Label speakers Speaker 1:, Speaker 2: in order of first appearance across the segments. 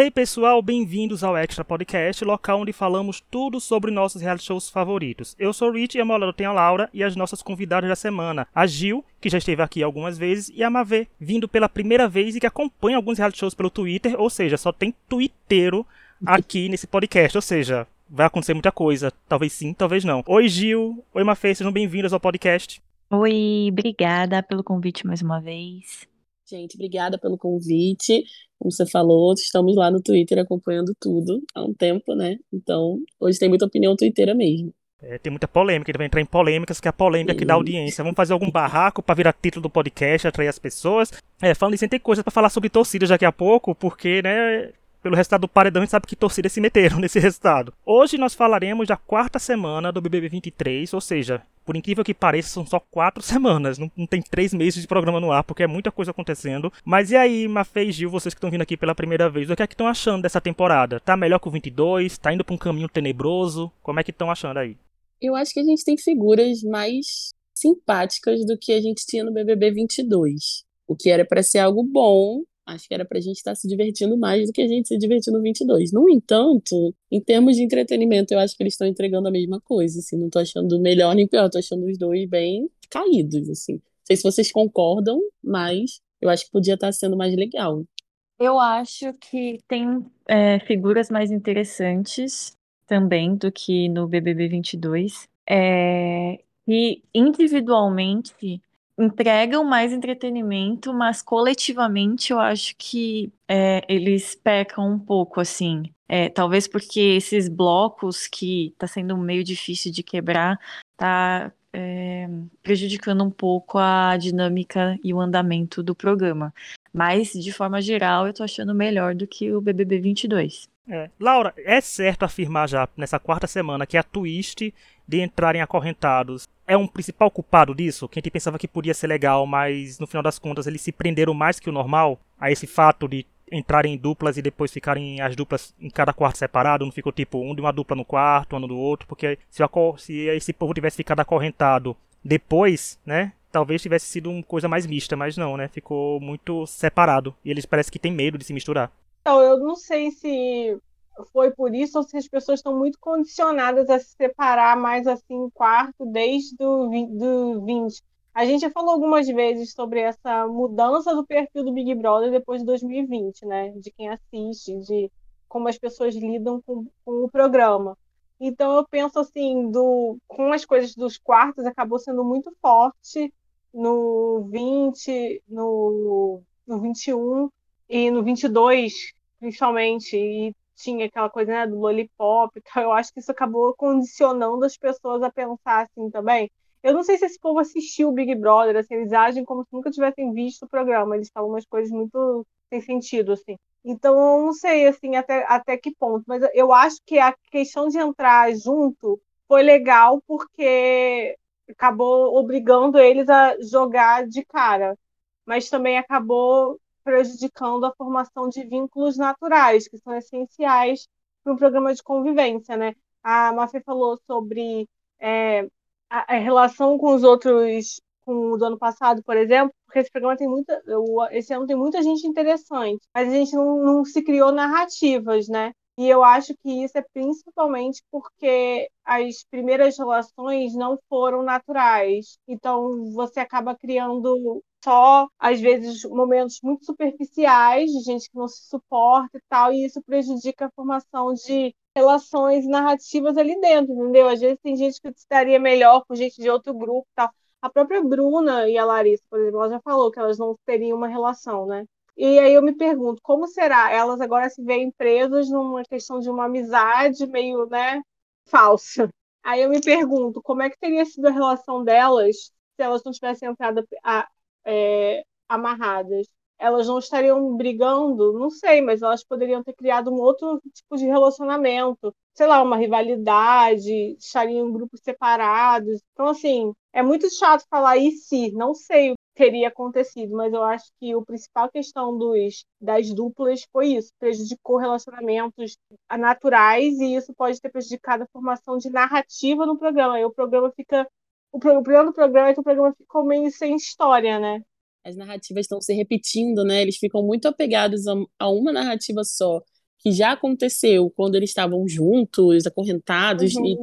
Speaker 1: Hey pessoal, bem-vindos ao Extra Podcast, local onde falamos tudo sobre nossos reality shows favoritos. Eu sou o Rich e a meu tem a Laura e as nossas convidadas da semana, a Gil, que já esteve aqui algumas vezes, e a Mavê, vindo pela primeira vez e que acompanha alguns reality shows pelo Twitter, ou seja, só tem twitteiro aqui nesse podcast, ou seja, vai acontecer muita coisa, talvez sim, talvez não. Oi Gil, oi Mafê, sejam bem-vindas ao podcast.
Speaker 2: Oi, obrigada pelo convite mais uma vez.
Speaker 3: Gente, obrigada pelo convite. Como você falou, estamos lá no Twitter acompanhando tudo há um tempo, né? Então, hoje tem muita opinião twitteira mesmo.
Speaker 1: É, tem muita polêmica, ele vai entrar em polêmicas, que é a polêmica que dá audiência. Vamos fazer algum barraco para virar título do podcast, atrair as pessoas. É, falando isso, tem coisa para falar sobre torcida daqui a pouco, porque, né, pelo resultado do paredão, a gente sabe que torcidas se meteram nesse resultado. Hoje nós falaremos da quarta semana do BBB 23, ou seja, por incrível que pareça, são só quatro semanas. Não, não tem três meses de programa no ar, porque é muita coisa acontecendo. Mas e aí, Mafê e Gil, vocês que estão vindo aqui pela primeira vez, o que é que estão achando dessa temporada? Tá melhor que o 22? Tá indo pra um caminho tenebroso? Como é que estão achando aí?
Speaker 3: Eu acho que a gente tem figuras mais simpáticas do que a gente tinha no BBB 22. O que era para ser algo bom, Acho que era pra gente estar tá se divertindo mais do que a gente se divertir no 22. No entanto, em termos de entretenimento, eu acho que eles estão entregando a mesma coisa, assim, não tô achando melhor nem pior, tô achando os dois bem caídos, assim. Não sei se vocês concordam, mas eu acho que podia estar tá sendo mais legal.
Speaker 2: Eu acho que tem é, figuras mais interessantes também do que no BBB 22. É, e individualmente entregam mais entretenimento, mas coletivamente eu acho que é, eles pecam um pouco, assim. É, talvez porque esses blocos que tá sendo meio difícil de quebrar, tá é, prejudicando um pouco a dinâmica e o andamento do programa. Mas, de forma geral, eu tô achando melhor do que o BBB 22.
Speaker 1: É. Laura, é certo afirmar já nessa quarta semana que a twist de entrarem acorrentados é um principal culpado disso? Que a gente pensava que podia ser legal, mas no final das contas eles se prenderam mais que o normal a esse fato de entrarem em duplas e depois ficarem as duplas em cada quarto separado, não ficou tipo um de uma dupla no quarto, um do outro, porque se, se esse povo tivesse ficado acorrentado depois, né, talvez tivesse sido uma coisa mais mista, mas não, né, ficou muito separado e eles parecem que têm medo de se misturar.
Speaker 4: Então, eu não sei se foi por isso ou se as pessoas estão muito condicionadas a se separar mais assim quarto desde do, do 20. A gente já falou algumas vezes sobre essa mudança do perfil do Big Brother depois de 2020, né? De quem assiste, de como as pessoas lidam com, com o programa. Então eu penso assim, do, com as coisas dos quartos, acabou sendo muito forte no 20, no, no 21 e no 22 principalmente, e tinha aquela coisa né, do lollipop e tal, eu acho que isso acabou condicionando as pessoas a pensar assim também. Eu não sei se esse povo assistiu o Big Brother, assim, eles agem como se nunca tivessem visto o programa, eles falam umas coisas muito sem sentido, assim. Então, eu não sei, assim, até, até que ponto, mas eu acho que a questão de entrar junto foi legal porque acabou obrigando eles a jogar de cara, mas também acabou prejudicando a formação de vínculos naturais, que são essenciais para um programa de convivência, né? A Mafê falou sobre é, a, a, relação com os outros, com o do ano passado, por exemplo, porque esse programa tem muita, esse ano tem muita gente interessante, mas a gente não, não se criou narrativas, né? E eu acho que isso é principalmente porque as primeiras relações não foram naturais. Então você acaba criando só, às vezes, momentos muito superficiais de gente que não se suporta e tal, e isso prejudica a formação de relações narrativas ali dentro, entendeu? Às vezes tem gente que estaria melhor com gente de outro grupo e tal. A própria Bruna e a Larissa, por exemplo, ela já falou que elas não teriam uma relação, né? E aí eu me pergunto, como será? Elas agora se veem presas numa questão de uma amizade meio, né, falsa. Aí eu me pergunto, como é que teria sido a relação delas se elas não tivessem entrado a, é, amarradas? Elas não estariam brigando? Não sei, mas elas poderiam ter criado um outro tipo de relacionamento. Sei lá, uma rivalidade, estariam em grupos separados. Então, assim, é muito chato falar e se, não sei teria acontecido, mas eu acho que a principal questão dos, das duplas foi isso, prejudicou relacionamentos naturais e isso pode ter prejudicado a formação de narrativa no programa. O programa fica. O problema do programa é que o programa ficou meio sem história, né?
Speaker 3: As narrativas estão se repetindo, né? Eles ficam muito apegados a uma narrativa só. Que já aconteceu quando eles estavam juntos, acorrentados uhum. e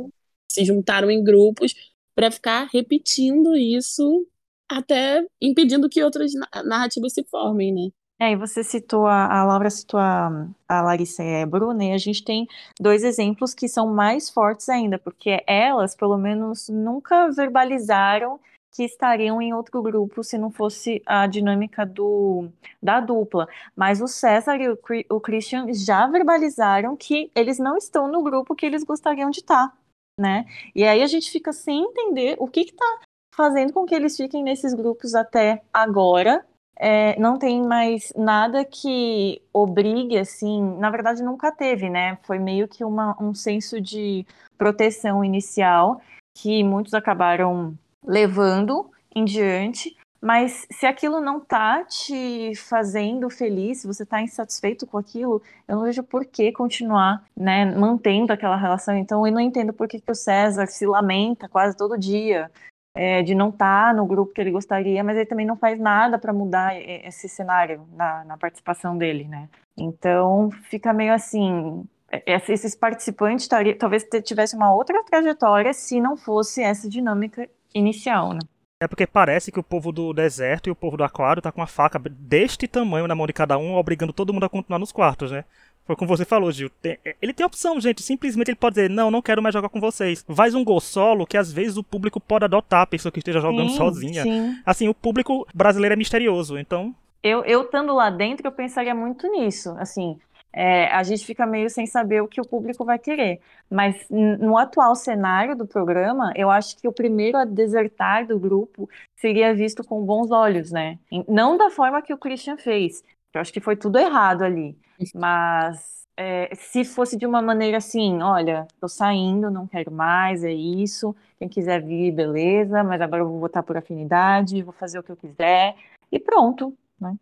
Speaker 3: se juntaram em grupos para ficar repetindo isso até impedindo que outras narrativas se formem, né?
Speaker 2: É, e você citou, a, a Laura citou a, a Larissa e a Bruna, e a gente tem dois exemplos que são mais fortes ainda, porque elas, pelo menos, nunca verbalizaram que estariam em outro grupo se não fosse a dinâmica do, da dupla. Mas o César e o, o Christian já verbalizaram que eles não estão no grupo que eles gostariam de estar, né? E aí a gente fica sem entender o que está fazendo com que eles fiquem nesses grupos até agora, é, não tem mais nada que obrigue, assim, na verdade nunca teve, né? Foi meio que uma, um senso de proteção inicial que muitos acabaram levando em diante, mas se aquilo não tá te fazendo feliz, se você tá insatisfeito com aquilo, eu não vejo por que continuar, né, mantendo aquela relação. Então eu não entendo por que, que o César se lamenta quase todo dia é, de não estar tá no grupo que ele gostaria, mas ele também não faz nada para mudar esse cenário na, na, participação dele, né? Então fica meio assim. É, esses participantes talvez tivesse uma outra trajetória se não fosse essa dinâmica inicial, né?
Speaker 1: É porque parece que o povo do deserto e o povo do aquário tá com uma faca deste tamanho na mão de cada um, obrigando todo mundo a continuar nos quartos, né? Foi como você falou, Gil. Tem, é, ele tem opção, gente. Simplesmente ele pode dizer, não, não quero mais jogar com vocês. Faz um gol solo que às vezes o público pode adotar a pessoa que esteja jogando sim, sozinha. Sim. Assim, o público brasileiro é misterioso, então.
Speaker 2: Eu, eu estando lá dentro, eu pensaria muito nisso. Assim, é, a gente fica meio sem saber o que o público vai querer. Mas no atual cenário do programa, eu acho que o primeiro a desertar do grupo seria visto com bons olhos, né? Não da forma que o Christian fez. Eu acho que foi tudo errado ali. Mas é, se fosse de uma maneira assim, olha, tô saindo, não quero mais, é isso. Quem quiser vir, beleza, mas agora eu vou votar por afinidade, vou fazer o que eu quiser e pronto, né?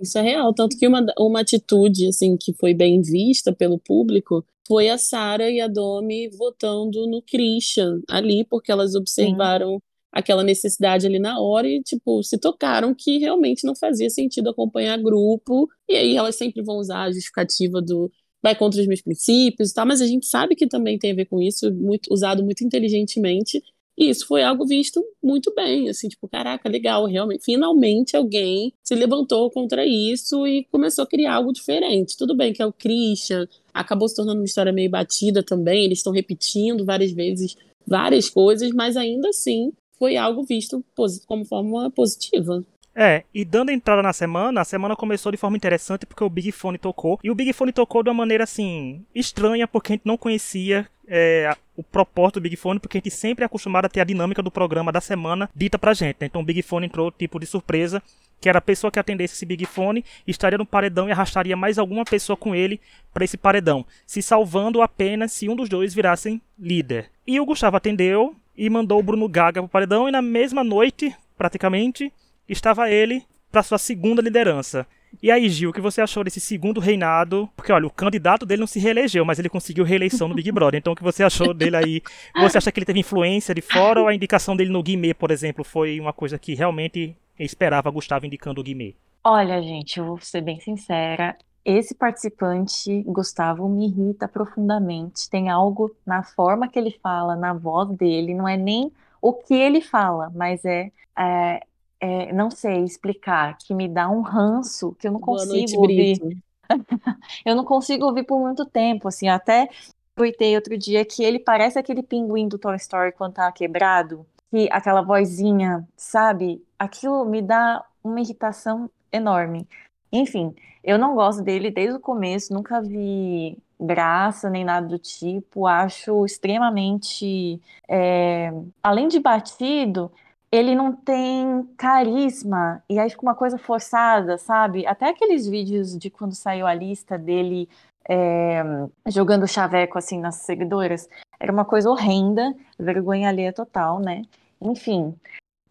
Speaker 3: Isso é real, tanto que uma, uma atitude assim que foi bem vista pelo público foi a Sara e a Domi votando no Christian ali, porque elas observaram Sim aquela necessidade ali na hora e, tipo, se tocaram que realmente não fazia sentido acompanhar grupo. E aí elas sempre vão usar a justificativa do vai contra os meus princípios e tal, mas a gente sabe que também tem a ver com isso, muito, usado muito inteligentemente. E isso foi algo visto muito bem, assim, tipo, caraca, legal, realmente, finalmente alguém se levantou contra isso e começou a criar algo diferente. Tudo bem que é o Christian, acabou se tornando uma história meio batida também, eles estão repetindo várias vezes várias coisas, mas ainda assim foi algo visto como forma positiva.
Speaker 1: É, e dando entrada na semana, a semana começou de forma interessante porque o Big Fone tocou. E o Big Fone tocou de uma maneira assim, estranha, porque a gente não conhecia é, o propósito do Big Fone, porque a gente sempre é acostumado a ter a dinâmica do programa da semana dita pra gente. Né? Então o Big Fone entrou tipo de surpresa, que era a pessoa que atendesse esse Big Fone estaria no paredão e arrastaria mais alguma pessoa com ele para esse paredão, se salvando apenas se um dos dois virassem líder. E o Gustavo atendeu, e mandou o Bruno Gaga pro paredão e na mesma noite, praticamente, estava ele para sua segunda liderança. E aí, Gil, o que você achou desse segundo reinado? Porque, olha, o candidato dele não se reelegeu, mas ele conseguiu reeleição no Big Brother. Então, o que você achou dele aí? Você acha que ele teve influência de fora ou a indicação dele no Guimê, por exemplo, foi uma coisa que realmente esperava Gustavo indicando o Guimê?
Speaker 2: Olha, gente, eu vou ser bem sincera. Esse participante, Gustavo, me irrita profundamente. Tem algo na forma que ele fala, na voz dele, não é nem o que ele fala, mas é, é, é não sei explicar, que me dá um ranço que eu não consigo noite, ouvir. eu não consigo ouvir por muito tempo, assim, até tuitei outro dia que ele parece aquele pinguim do Toy Story quando tá quebrado, que aquela vozinha, sabe? Aquilo me dá uma irritação enorme. Enfim, eu não gosto dele desde o começo, nunca vi graça nem nada do tipo. Acho extremamente. É... Além de batido, ele não tem carisma. E aí fica uma coisa forçada, sabe? Até aqueles vídeos de quando saiu a lista dele é... jogando chaveco assim nas seguidoras. Era uma coisa horrenda, vergonha alheia total, né? Enfim.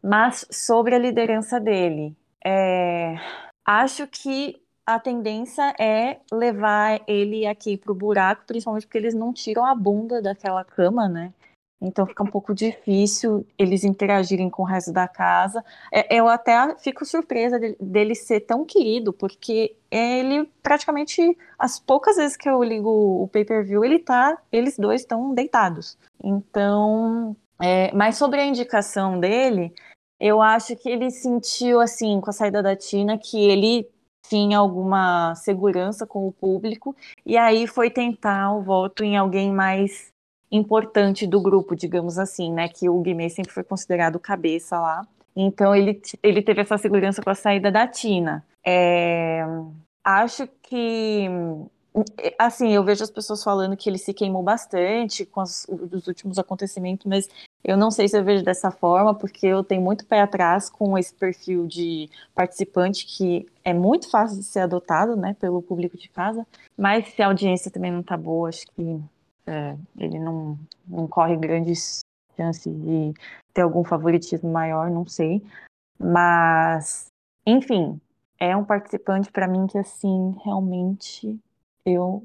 Speaker 2: Mas sobre a liderança dele. É Acho que a tendência é levar ele aqui pro buraco, principalmente porque eles não tiram a bunda daquela cama, né? Então fica um pouco difícil eles interagirem com o resto da casa. É, eu até fico surpresa dele, ser tão querido, porque ele praticamente as poucas vezes que eu ligo o pay-per-view, ele tá, eles dois estão deitados. Então, é, mas sobre a indicação dele, eu acho que ele sentiu assim com a saída da Tina que ele tinha alguma segurança com o público e aí foi tentar o voto em alguém mais importante do grupo, digamos assim, né? Que o Guimê sempre foi considerado cabeça lá. Então ele, ele teve essa segurança com a saída da Tina. É, acho que assim, eu vejo as pessoas falando que ele se queimou bastante com os, os últimos acontecimentos, mas eu não sei se eu vejo dessa forma, porque eu tenho muito pé atrás com esse perfil de participante que é muito fácil de ser adotado, né, pelo público de casa, mas se a audiência também não tá boa, acho que é, ele não, não corre grandes chances de ter algum favoritismo maior, não sei. Mas, enfim, é um participante para mim que, assim, realmente eu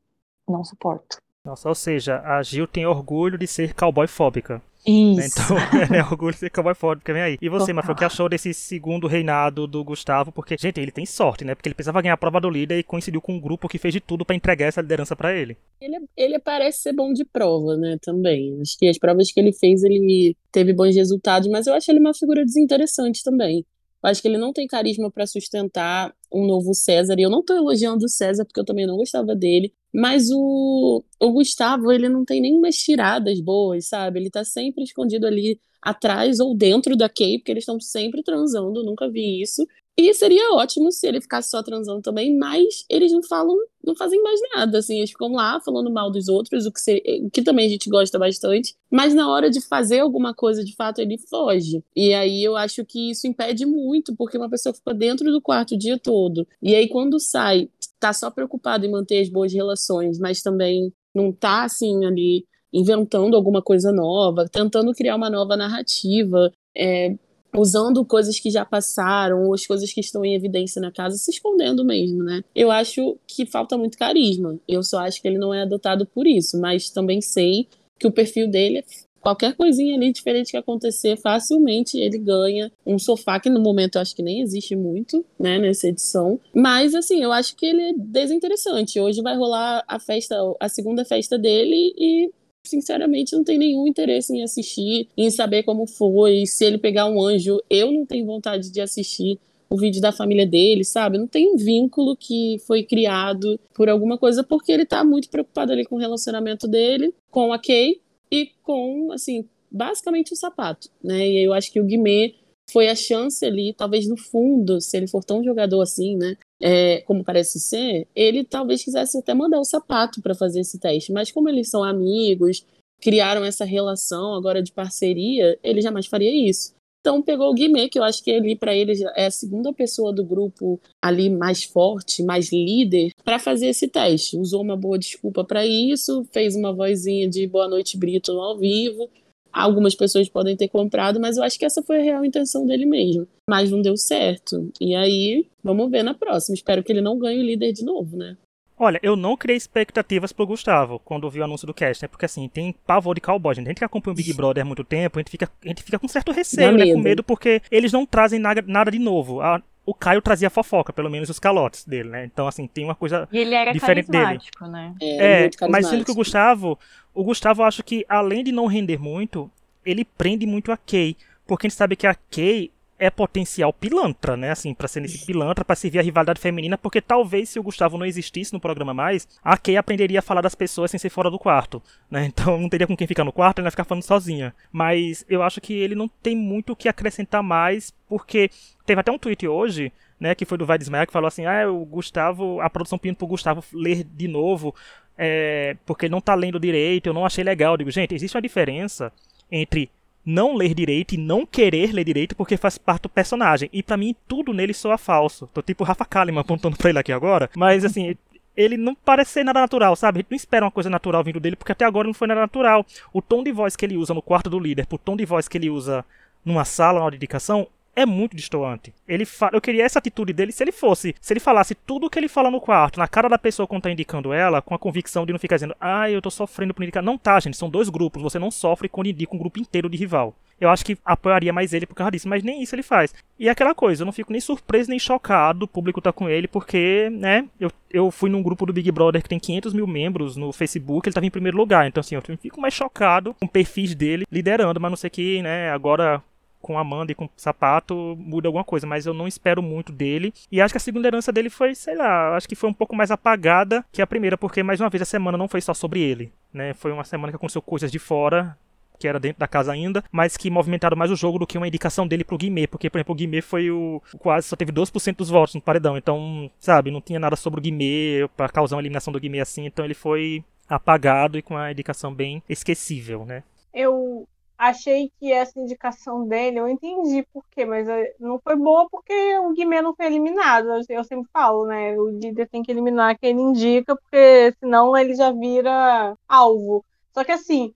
Speaker 2: não suporto.
Speaker 1: Nossa, ou seja, a Gil tem orgulho de ser cowboy fóbica.
Speaker 2: Isso.
Speaker 1: Então, é orgulho de ser cowboy fóbica, vem aí. E você, Mafra, o que achou desse segundo reinado do Gustavo? Porque, gente, ele tem sorte, né? Porque ele precisava ganhar a prova do líder e coincidiu com um grupo que fez de tudo para entregar essa liderança para ele.
Speaker 3: ele. Ele parece ser bom de prova, né? Também. Acho que as provas que ele fez, ele teve bons resultados, mas eu acho ele uma figura desinteressante também. Eu acho que ele não tem carisma para sustentar um novo César. E eu não estou elogiando o César, porque eu também não gostava dele. Mas o, o Gustavo, ele não tem nenhumas tiradas boas, sabe? Ele tá sempre escondido ali atrás ou dentro da Kay, porque eles estão sempre transando, nunca vi isso. E seria ótimo se ele ficasse só transando também, mas eles não falam, não fazem mais nada, assim, eles ficam lá falando mal dos outros, o que, seria, o que também a gente gosta bastante, mas na hora de fazer alguma coisa, de fato, ele foge. E aí eu acho que isso impede muito, porque uma pessoa fica dentro do quarto o dia todo, e aí quando sai, tá só preocupado em manter as boas relações, mas também não tá, assim, ali inventando alguma coisa nova, tentando criar uma nova narrativa, é, usando coisas que já passaram, ou as coisas que estão em evidência na casa, se escondendo mesmo, né? Eu acho que falta muito carisma. Eu só acho que ele não é adotado por isso, mas também sei que o perfil dele qualquer coisinha ali diferente que acontecer, facilmente ele ganha um sofá, que no momento eu acho que nem existe muito, né, nessa edição. Mas, assim, eu acho que ele é desinteressante. Hoje vai rolar a festa, a segunda festa dele e sinceramente, não tenho nenhum interesse em assistir, em saber como foi, se ele pegar um anjo, eu não tenho vontade de assistir o vídeo da família dele, sabe? Não tem um vínculo que foi criado por alguma coisa, porque ele tá muito preocupado ali com o relacionamento dele, com a Kay e com, assim, basicamente o sapato, né? E eu acho que o Guimê foi a chance ali, talvez no fundo, se ele for tão jogador assim, né? É, como parece ser, ele talvez quisesse até mandar o sapato para fazer esse teste, mas como eles são amigos, criaram essa relação agora de parceria, ele jamais faria isso. Então pegou o Guimê, que eu acho que ali para ele é a segunda pessoa do grupo ali mais forte, mais líder, para fazer esse teste. Usou uma boa desculpa para isso, fez uma vozinha de boa noite Brito no ao vivo, Algumas pessoas podem ter comprado, mas eu acho que essa foi a real intenção dele mesmo. Mas não deu certo. E aí, vamos ver na próxima. Espero que ele não ganhe o líder de novo, né?
Speaker 1: Olha, eu não criei expectativas pro Gustavo quando vi o anúncio do cast, né? Porque assim, tem pavor de cowboy, gente. A gente que acompanha o Big Brother há muito tempo, a gente fica, a gente fica com certo receio, né? Com medo, porque eles não trazem nada, nada de novo. A, o Caio trazia fofoca, pelo menos os calotes dele, né? Então, assim, tem uma coisa
Speaker 2: e ele era
Speaker 1: diferente dele.
Speaker 2: Né?
Speaker 1: É, é mas sendo que o Gustavo, o Gustavo, eu acho que além de não render muito, ele prende muito a Kay, porque a gente sabe que a Kay é potencial pilantra, né? Assim, para ser nesse pilantra, para servir a rivalidade feminina, porque talvez se o Gustavo não existisse no programa mais, a Kay aprenderia a falar das pessoas sem ser fora do quarto, né? Então não teria com quem ficar no quarto, ele vai ficar falando sozinha. Mas eu acho que ele não tem muito o que acrescentar mais, porque teve até um tweet hoje, né, que foi do Vai que falou assim: "Ah, o Gustavo, a produção pedindo pro Gustavo ler de novo, é, porque ele não tá lendo direito, eu não achei legal". Eu digo, gente, existe uma diferença entre não ler direito e não querer ler direito porque faz parte do personagem. E para mim tudo nele soa falso. Tô tipo Rafa Kalimann apontando pra ele aqui agora. Mas assim, ele não parece ser nada natural, sabe? A gente não espera uma coisa natural vindo dele porque até agora não foi nada natural. O tom de voz que ele usa no quarto do líder, pro tom de voz que ele usa numa sala, na dedicação, é muito distoante. Ele fa... Eu queria essa atitude dele se ele fosse, se ele falasse tudo o que ele fala no quarto, na cara da pessoa quando tá indicando ela, com a convicção de não ficar dizendo, ah, eu tô sofrendo por indicar. Não tá, gente, são dois grupos, você não sofre quando indica um grupo inteiro de rival. Eu acho que apoiaria mais ele por causa disso, mas nem isso ele faz. E é aquela coisa, eu não fico nem surpreso nem chocado, o público tá com ele, porque, né, eu, eu fui num grupo do Big Brother que tem 500 mil membros no Facebook, ele tava em primeiro lugar, então assim, eu fico mais chocado com perfis dele liderando, mas não sei que, né, agora com Amanda e com Sapato muda alguma coisa, mas eu não espero muito dele. E acho que a segunda herança dele foi, sei lá, acho que foi um pouco mais apagada que a primeira, porque mais uma vez a semana não foi só sobre ele, né? Foi uma semana que aconteceu coisas de fora, que era dentro da casa ainda, mas que movimentaram mais o jogo do que uma indicação dele pro Guimê, porque, por exemplo, o Guimê foi o. quase só teve 2% dos votos no paredão, então, sabe, não tinha nada sobre o Guimê para causar uma eliminação do Guimê assim, então ele foi apagado e com uma indicação bem esquecível, né?
Speaker 4: Eu achei que essa indicação dele, eu entendi por quê, mas eh, não foi boa porque o Guimê não foi eliminado. Eu sempre falo, né? O líder tem que eliminar quem ele indica, porque senão ele já vira alvo. Só que assim,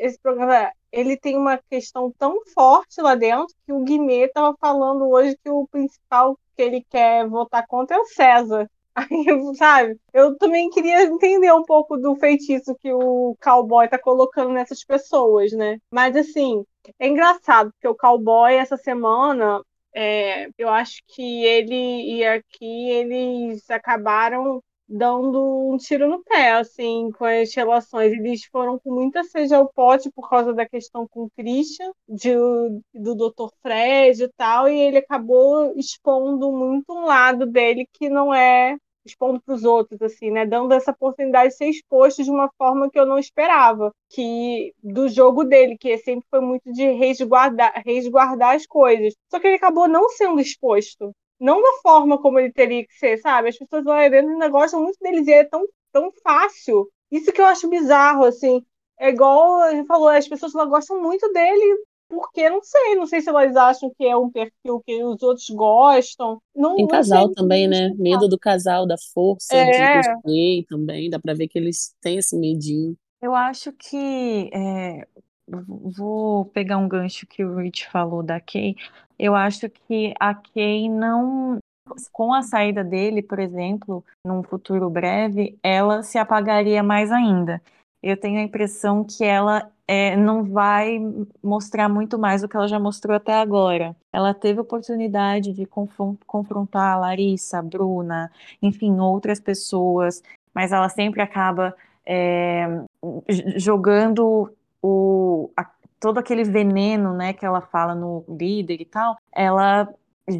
Speaker 4: esse programa ele tem uma questão tão forte lá dentro que o Guimê estava falando hoje que o principal que ele quer votar contra é o César. Aí, sabe? Eu também queria entender um pouco do feitiço que o cowboy tá colocando nessas pessoas, né? Mas assim, é engraçado, porque o cowboy essa semana, é, eu acho que ele e aqui eles acabaram dando um tiro no pé, assim, com as relações. Eles foram com muita sede ao pote por causa da questão com o Christian, de, do Dr. Fred e tal, e ele acabou expondo muito um lado dele que não é expondo para os outros, assim, né? Dando essa oportunidade de ser exposto de uma forma que eu não esperava, que do jogo dele, que sempre foi muito de resguardar, resguardar as coisas. Só que ele acabou não sendo exposto. Não da forma como ele teria que ser, sabe? As pessoas lá dentro ainda gostam muito deles e é tão, tão fácil. Isso que eu acho bizarro, assim. É igual a gente falou, as pessoas lá gostam muito dele porque não sei, não sei se elas acham que é um perfil que os outros gostam. Não,
Speaker 3: Tem casal
Speaker 4: sei.
Speaker 3: também, né? Medo do casal, da força
Speaker 4: É.
Speaker 3: de construir também. Dá pra ver que eles têm esse medinho.
Speaker 2: Eu acho que é, vou pegar um gancho que o Rich falou da Kay. Eu acho que a Kay não, com a saída dele, por exemplo, num futuro breve, ela se apagaria mais ainda. Eu tenho a impressão que ela é, não vai mostrar muito mais do que ela já mostrou até agora. Ela teve oportunidade de confron- confrontar a Larissa, a Bruna, enfim, outras pessoas, mas ela sempre acaba é, jogando o, a- todo aquele veneno, né, que ela fala no líder e tal, ela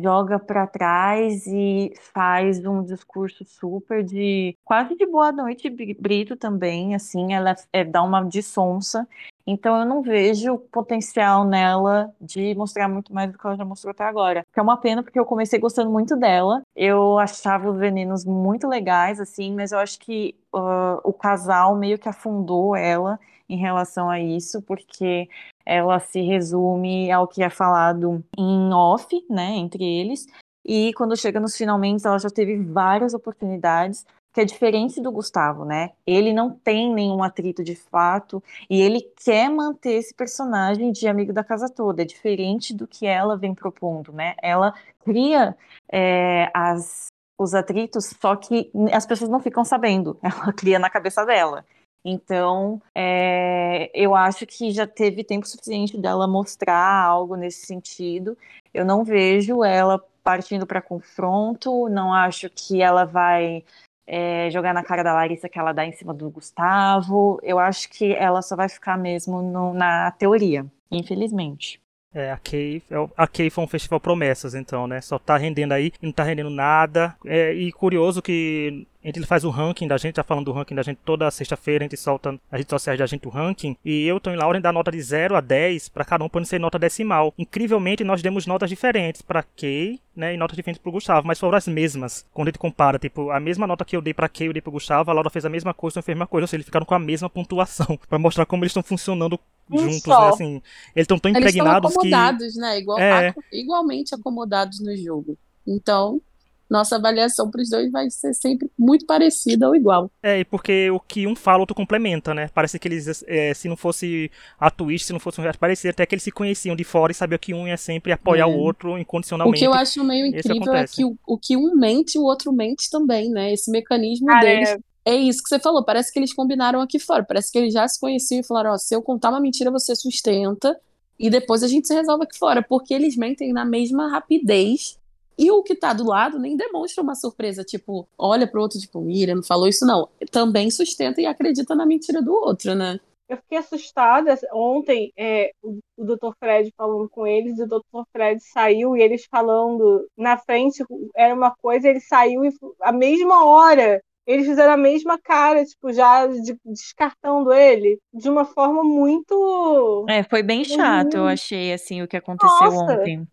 Speaker 2: joga para trás e faz um discurso super de quase de boa noite Bri- Brito também, assim, ela é, dá uma de sonsa. Então eu não vejo potencial nela de mostrar muito mais do que ela já mostrou até agora. Que é uma pena porque eu comecei gostando muito dela. Eu achava os venenos muito legais, assim, mas eu acho que uh, o casal meio que afundou ela em relação a isso, porque ela se resume ao que é falado em off, né, entre eles. E quando chega nos finalmente, ela já teve várias oportunidades, que é diferente do Gustavo, né? Ele não tem nenhum atrito de fato e ele quer manter esse personagem de amigo da casa toda. É diferente do que ela vem propondo, né? Ela cria é, as, os atritos, só que as pessoas não ficam sabendo. Ela cria na cabeça dela. Então, é, eu acho que já teve tempo suficiente dela mostrar algo nesse sentido. Eu não vejo ela partindo para confronto, não acho que ela vai é, jogar na cara da Larissa que ela dá em cima do Gustavo. Eu acho que ela só vai ficar mesmo no- na teoria, infelizmente.
Speaker 1: É, a Kay, é a Kay foi um festival promessas, então, né? Só tá rendendo aí não tá rendendo nada. É, e curioso que gente faz o ranking da gente, tá falando do ranking da gente toda sexta-feira, a gente solta nas redes sociais da gente o ranking. E eu, Tony Lauren, dá nota de 0 a 10 pra cada um, não ser nota decimal. Incrivelmente, nós demos notas diferentes pra Kay, né? E notas diferentes pro Gustavo, mas foram as mesmas. Quando a gente compara, tipo, a mesma nota que eu dei pra Kay, eu dei pro Gustavo, a Laura fez a mesma coisa, eu fez a mesma coisa. Ou seja, eles ficaram com a mesma pontuação. Pra mostrar como eles estão funcionando
Speaker 4: Um
Speaker 1: juntos, né? Assim, eles estão tão
Speaker 3: Eles estão
Speaker 1: impregnados que.
Speaker 3: acomodados, né? Igual,
Speaker 1: É.
Speaker 3: igualmente acomodados no jogo. Então, nossa avaliação para os dois vai ser sempre muito parecida ou igual.
Speaker 1: É, e porque o que um fala, o outro complementa, né? Parece que eles, é, se não fosse a twist, se não fosse um parecia até que eles se conheciam de fora e sabiam que um ia sempre apoiar é. o outro incondicionalmente.
Speaker 3: O que eu acho meio incrível é que o, o, que um mente, o outro mente também, né? Esse mecanismo ah, deles. É. É isso que você falou, parece que eles combinaram aqui fora, parece que eles já se conheciam e falaram: ó, se eu contar uma mentira, você sustenta, e depois a gente se resolve aqui fora, porque eles mentem na mesma rapidez e o que tá do lado nem demonstra uma surpresa, tipo, olha pro outro, tipo, Mira, não falou isso, não. Também sustenta e acredita na mentira do outro, né?
Speaker 4: Eu fiquei assustada. Ontem, é, o, o Dr. Fred falando com eles, e o Dr. Fred saiu e eles falando na frente, era uma coisa, ele saiu e a mesma hora eles fizeram a mesma cara, tipo, já de, descartando ele de uma forma muito.
Speaker 2: É, foi bem chato, eu achei, assim, o que aconteceu Nossa. ontem.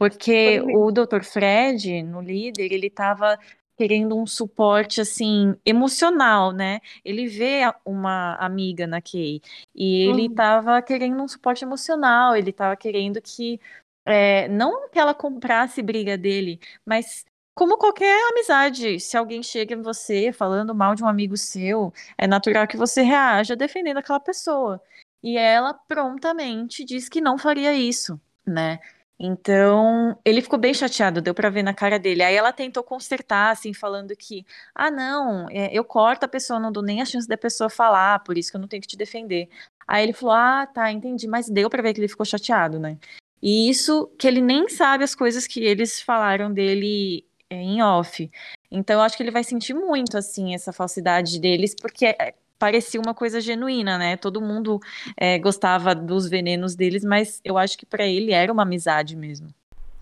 Speaker 2: Porque o Dr. Fred, no líder, ele estava querendo um suporte assim emocional, né? Ele vê uma amiga na Kay e ele estava uhum. querendo um suporte emocional, ele estava querendo que é, não que ela comprasse briga dele, mas como qualquer amizade, se alguém chega em você falando mal de um amigo seu, é natural que você reaja defendendo aquela pessoa. E ela prontamente diz que não faria isso, né? Então, ele ficou bem chateado, deu para ver na cara dele. Aí ela tentou consertar, assim, falando que, ah, não, é, eu corto a pessoa, não dou nem a chance da pessoa falar, por isso que eu não tenho que te defender. Aí ele falou, ah, tá, entendi, mas deu para ver que ele ficou chateado, né? E isso que ele nem sabe as coisas que eles falaram dele é, em off. Então, eu acho que ele vai sentir muito, assim, essa falsidade deles, porque é, parecia uma coisa genuína, né? Todo mundo é, gostava dos venenos deles, mas eu acho que para ele era uma amizade mesmo.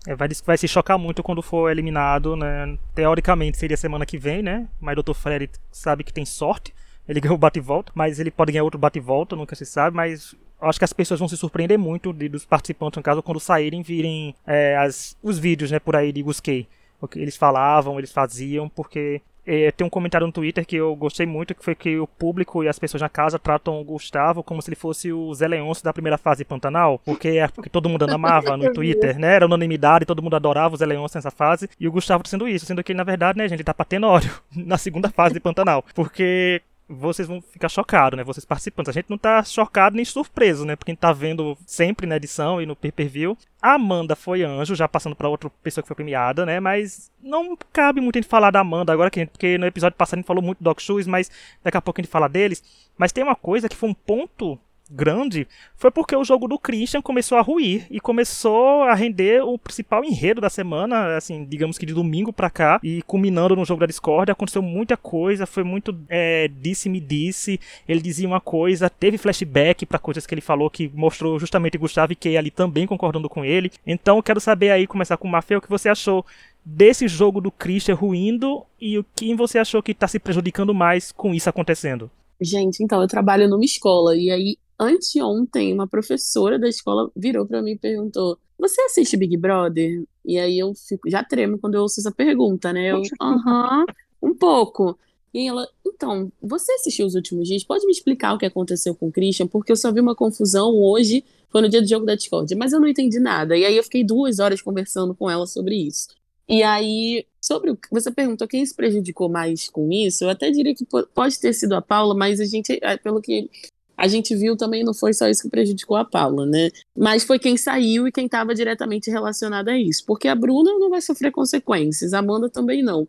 Speaker 1: É, vai, vai se chocar muito quando for eliminado, né? Teoricamente seria semana que vem, né? Mas o Dr. Fred sabe que tem sorte. Ele ganhou o bate-volta, mas ele pode ganhar outro bate-volta, nunca se sabe. Mas acho que as pessoas vão se surpreender muito de, dos participantes, no caso, quando saírem virem é, as, os vídeos né, por aí de Gusquei. O que eles falavam, eles faziam, porque é, tem um comentário no Twitter que eu gostei muito, que foi que o público e as pessoas na casa tratam o Gustavo como se ele fosse o Zé Leôncio da primeira fase de Pantanal, porque é porque todo mundo amava no Twitter, né? Era unanimidade, todo mundo adorava o Zé Leôncio nessa fase, e o Gustavo tá sendo isso, sendo que ele, na verdade, né, gente, ele tá patendo óleo na segunda fase de Pantanal, porque vocês vão ficar chocados, né? Vocês participantes. A gente não tá chocado nem surpreso, né? Porque a gente tá vendo sempre na edição e no pay-per-view. A Amanda foi anjo, já passando para outra pessoa que foi premiada, né? Mas não cabe muito a gente falar da Amanda agora, porque no episódio passado a gente falou muito do Doc Shoes, mas daqui a pouco a gente fala deles. Mas tem uma coisa que foi um ponto grande foi porque o jogo do Christian começou a ruir e começou a render o principal enredo da semana, assim, digamos que de domingo para cá, e culminando no jogo da Discord, aconteceu muita coisa, foi muito é, disse-me disse, ele dizia uma coisa, teve flashback para coisas que ele falou que mostrou justamente Gustavo e Kay ali também concordando com ele. Então quero saber aí, começar com o Mafê, o que você achou desse jogo do Christian ruindo e o que você achou que está se prejudicando mais com isso acontecendo?
Speaker 3: Gente, então eu trabalho numa escola e aí anteontem, uma professora da escola virou para mim e perguntou: Você assiste Big Brother? E aí eu fico, já tremo quando eu ouço essa pergunta, né? Eu, aham, um pouco. E ela, então, você assistiu os últimos dias? Pode me explicar o que aconteceu com o Christian? Porque eu só vi uma confusão hoje, foi no dia do jogo da Discord, mas eu não entendi nada. E aí eu fiquei duas horas conversando com ela sobre isso. E aí, sobre o você perguntou quem se prejudicou mais com isso, eu até diria que pode ter sido a Paula, mas a gente, é, pelo que a gente viu também não foi só isso que prejudicou a Paula, né? Mas foi quem saiu e quem estava diretamente relacionado a isso. Porque a Bruna não vai sofrer consequências, a Amanda também não.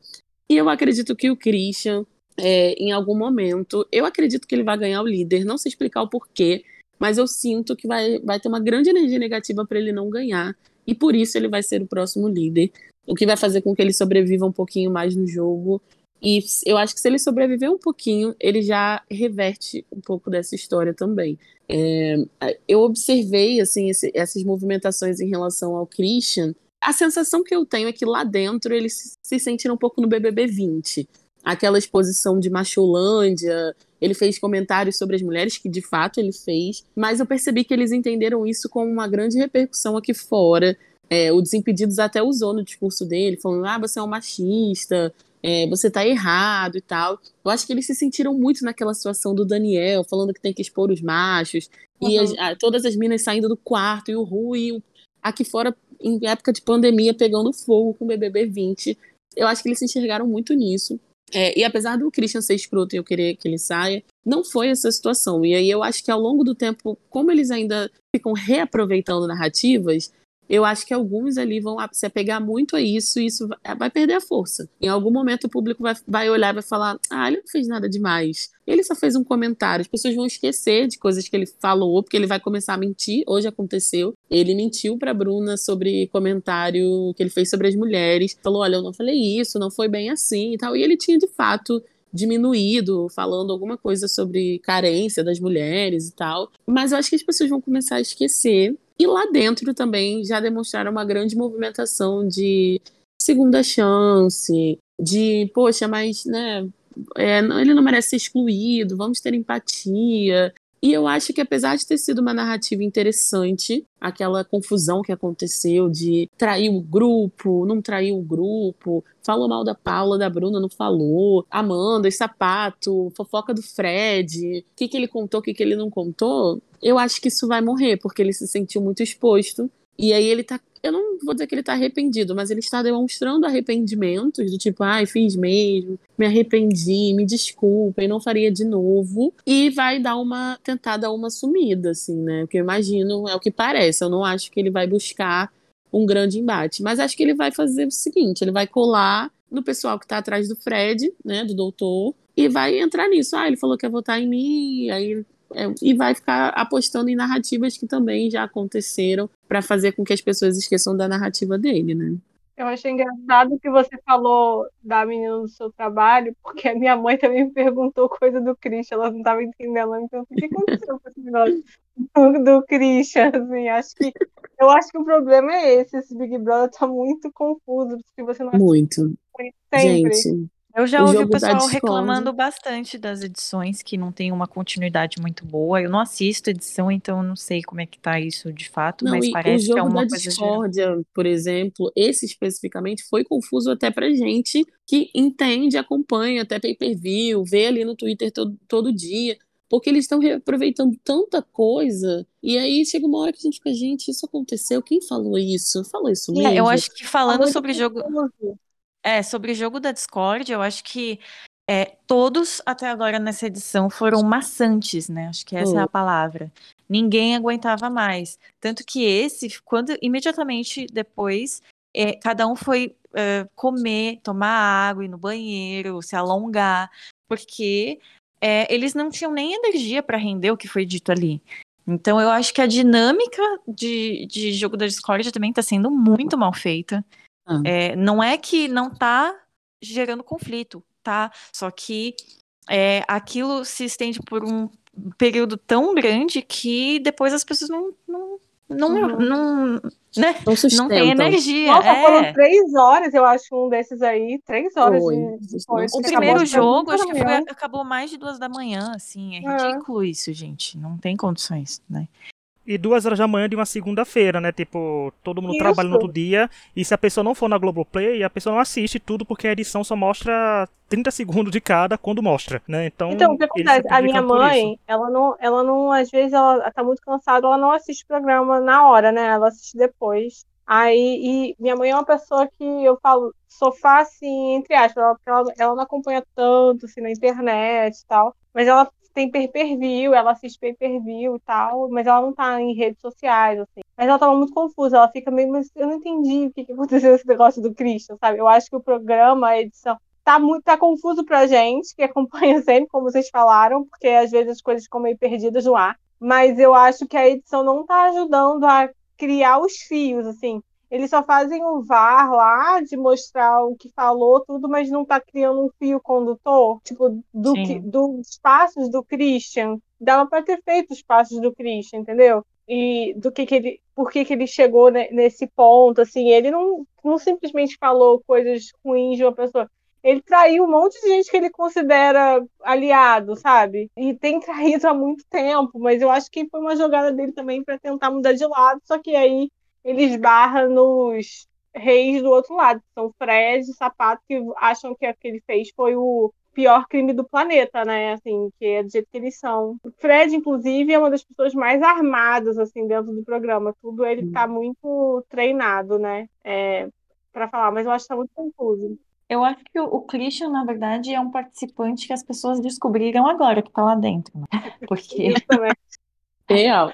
Speaker 3: E eu acredito que o Christian, é, em algum momento, eu acredito que ele vai ganhar o líder, não sei explicar o porquê, mas eu sinto que vai, vai ter uma grande energia negativa para ele não ganhar. E por isso ele vai ser o próximo líder. O que vai fazer com que ele sobreviva um pouquinho mais no jogo e eu acho que se ele sobreviver um pouquinho, ele já reverte um pouco dessa história também. É, eu observei assim esse, essas movimentações em relação ao Christian. A sensação que eu tenho é que lá dentro eles se sentiram um pouco no BBB 20. Aquela exposição de Macholândia, ele fez comentários sobre as mulheres, que de fato ele fez, mas eu percebi que eles entenderam isso como uma grande repercussão aqui fora. É, o Desimpedidos até usou no discurso dele, falando: ah, você é um machista, é, você tá errado e tal. Eu acho que eles se sentiram muito naquela situação do Daniel, falando que tem que expor os machos, uhum. e as, a, todas as minas saindo do quarto, e o Rui aqui fora, em época de pandemia, pegando fogo com o BBB 20. Eu acho que eles se enxergaram muito nisso. É, e apesar do Christian ser escroto e eu querer que ele saia, não foi essa situação. E aí eu acho que ao longo do tempo, como eles ainda ficam reaproveitando narrativas, eu acho que alguns ali vão se apegar muito a isso e isso vai perder a força. Em algum momento o público vai, vai olhar e vai falar: ah, ele não fez nada demais. Ele só fez um comentário. As pessoas vão esquecer de coisas que ele falou, porque ele vai começar a mentir. Hoje aconteceu. Ele mentiu pra Bruna sobre comentário que ele fez sobre as mulheres. Falou: olha, eu não falei isso, não foi bem assim e tal. E ele tinha de fato diminuído, falando alguma coisa sobre carência das mulheres e tal. Mas eu acho que as pessoas vão começar a esquecer e lá dentro também já demonstraram uma grande movimentação de segunda chance, de, poxa, mas, né, é, ele não merece ser excluído, vamos ter empatia. E eu acho que apesar de ter sido uma narrativa interessante, aquela confusão que aconteceu de trair o grupo, não trair o grupo, falou mal da Paula, da Bruna, não falou, Amanda, sapato, fofoca do Fred, o que, que ele contou, o que, que ele não contou, eu acho que isso vai morrer, porque ele se sentiu muito exposto. E aí ele tá eu não vou dizer que ele está arrependido, mas ele está demonstrando arrependimentos, do tipo, ai, fiz mesmo, me arrependi, me desculpem, não faria de novo. E vai dar uma, tentar dar uma sumida, assim, né? Porque eu imagino, é o que parece, eu não acho que ele vai buscar um grande embate. Mas acho que ele vai fazer o seguinte: ele vai colar no pessoal que está atrás do Fred, né, do doutor, e vai entrar nisso. Ah, ele falou que ia votar em mim, aí é, e vai ficar apostando em narrativas que também já aconteceram para fazer com que as pessoas esqueçam da narrativa dele, né?
Speaker 4: Eu achei engraçado que você falou da menina do seu trabalho, porque a minha mãe também me perguntou coisa do Christian, ela não estava entendendo. Então, o que aconteceu com esse negócio do, do Christian? Assim, acho que, eu acho que o problema é esse, esse Big Brother está muito confuso, porque você não
Speaker 3: Muito. Sempre. Gente,
Speaker 2: eu já o ouvi o pessoal reclamando bastante das edições que não tem uma continuidade muito boa. Eu não assisto edição, então eu não sei como é que tá isso de fato, não, mas parece que é uma
Speaker 3: da coisa discórdia, por exemplo, esse especificamente foi confuso até pra gente que entende, acompanha até pay-per-view, vê ali no Twitter todo, todo dia porque eles estão reaproveitando tanta coisa. E aí chega uma hora que a gente fica, gente, isso aconteceu? Quem falou isso? Falou isso mesmo?
Speaker 2: É, eu acho que falando sobre jogo. É, sobre o jogo da Discord, eu acho que é, todos até agora nessa edição foram maçantes, né? Acho que essa é a palavra. Ninguém aguentava mais. Tanto que esse, quando imediatamente depois, é, cada um foi é, comer, tomar água, ir no banheiro, se alongar, porque eles não tinham nem energia para render o que foi dito ali. Então eu acho que a dinâmica de, de jogo da Discord também está sendo muito mal feita. Ah. É, não é que não está gerando conflito, tá? Só que é, aquilo se estende por um período tão grande que depois as pessoas não, não não, uhum. não, né? não, não tem energia.
Speaker 4: Nossa, é. foram três horas, eu acho, um desses aí. Três horas Foi.
Speaker 2: de O primeiro jogo, acho que foi, acabou mais de duas da manhã, assim. É, é ridículo isso, gente. Não tem condições, né?
Speaker 1: E duas horas da manhã de uma segunda-feira, né? Tipo, todo mundo Isso. trabalha no outro dia. E se a pessoa não for na Globoplay, a pessoa não assiste tudo, porque a edição só mostra 30 segundos de cada quando mostra, né? Então,
Speaker 4: então o que acontece? A minha mãe, ela não, ela não, às vezes ela tá muito cansada, ela não assiste o programa na hora, né? Ela assiste depois. Aí, e minha mãe é uma pessoa que eu falo, sofá assim, entre aspas, ela, ela, ela não acompanha tanto assim na internet e tal, mas ela tem pay-per-view, ela assiste pay-per-view e tal, mas ela não tá em redes sociais, assim. Mas ela tava muito confusa, ela fica meio, mas eu não entendi o que, que aconteceu nesse negócio do Christian, sabe? Eu acho que o programa, a edição, tá muito tá confuso pra gente, que acompanha sempre, como vocês falaram, porque às vezes as coisas ficam meio perdidas no ar. Mas eu acho que a edição não tá ajudando a criar os fios, assim. Eles só fazem o VAR lá de mostrar o que falou, tudo, mas não tá criando um fio condutor, tipo, do que, dos passos do Christian. Dava para ter feito os passos do Christian, entendeu? E do que, que ele. Por que, que ele chegou nesse ponto, assim, ele não, não simplesmente falou coisas ruins de uma pessoa ele traiu um monte de gente que ele considera aliado, sabe? E tem traído há muito tempo, mas eu acho que foi uma jogada dele também para tentar mudar de lado, só que aí ele esbarra nos reis do outro lado, que são Fred e Sapato, que acham que o que ele fez foi o pior crime do planeta, né? Assim, que é do jeito que eles são. O Fred, inclusive, é uma das pessoas mais armadas, assim, dentro do programa. Tudo ele tá muito treinado, né? É, para falar, mas eu acho que tá muito confuso.
Speaker 2: Eu acho que o, o Christian, na verdade, é um participante que as pessoas descobriram agora que tá lá dentro. Né? Porque
Speaker 3: Real.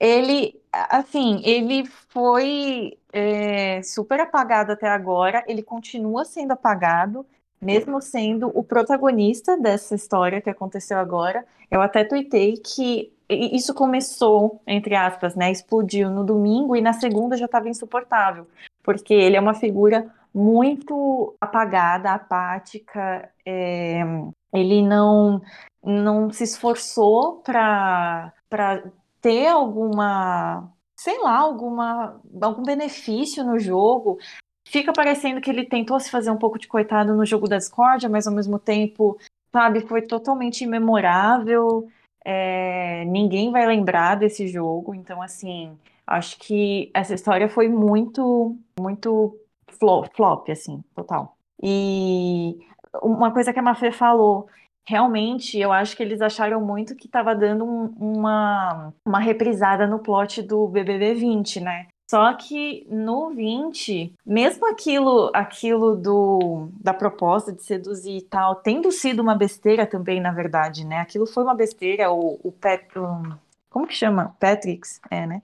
Speaker 2: Ele, assim, ele foi é, super apagado até agora, ele continua sendo apagado, mesmo sendo o protagonista dessa história que aconteceu agora. Eu até tuitei que isso começou, entre aspas, né? Explodiu no domingo e na segunda já estava insuportável, porque ele é uma figura muito apagada, apática. É, ele não não se esforçou para ter alguma, sei lá, alguma algum benefício no jogo. Fica parecendo que ele tentou se fazer um pouco de coitado no jogo da discórdia, mas ao mesmo tempo, sabe, foi totalmente imemorável. É, ninguém vai lembrar desse jogo, então assim, acho que essa história foi muito, muito flop, flop assim, total. E uma coisa que a Mafê falou, realmente eu acho que eles acharam muito que estava dando um, uma, uma reprisada no plot do BBB 20, né? Só que no 20, mesmo aquilo, aquilo do, da proposta de seduzir e tal, tendo sido uma besteira também, na verdade, né? Aquilo foi uma besteira, o, o, Pet, como que chama? Patricks, é, né?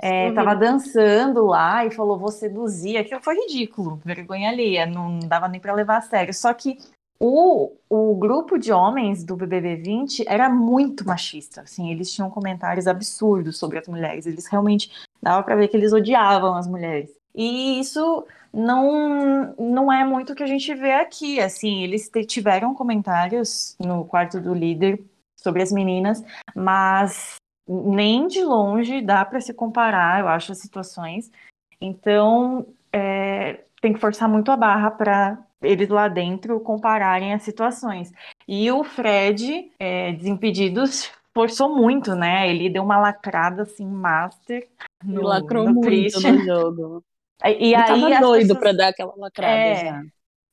Speaker 2: É, tava dançando lá e falou, vou seduzir. Aquilo foi ridículo, vergonha alheia, não dava nem para levar a sério. Só que o, o grupo de homens do BBB 20 era muito machista, assim, eles tinham comentários absurdos sobre as mulheres, eles realmente dava para ver que eles odiavam as mulheres. E isso não não é muito o que a gente vê aqui, assim, eles tiveram comentários no quarto do líder sobre as meninas, mas nem de longe dá para se comparar, eu acho, as situações. Então, é, tem que forçar muito a barra para eles lá dentro compararem as situações. E o Fred, é, Desimpedidos, forçou muito, né? Ele deu uma lacrada assim, master.
Speaker 3: No, lacrou no muito Christian. no jogo.
Speaker 2: E, e aí
Speaker 3: tava doido pessoas... pra dar aquela lacrada é... já.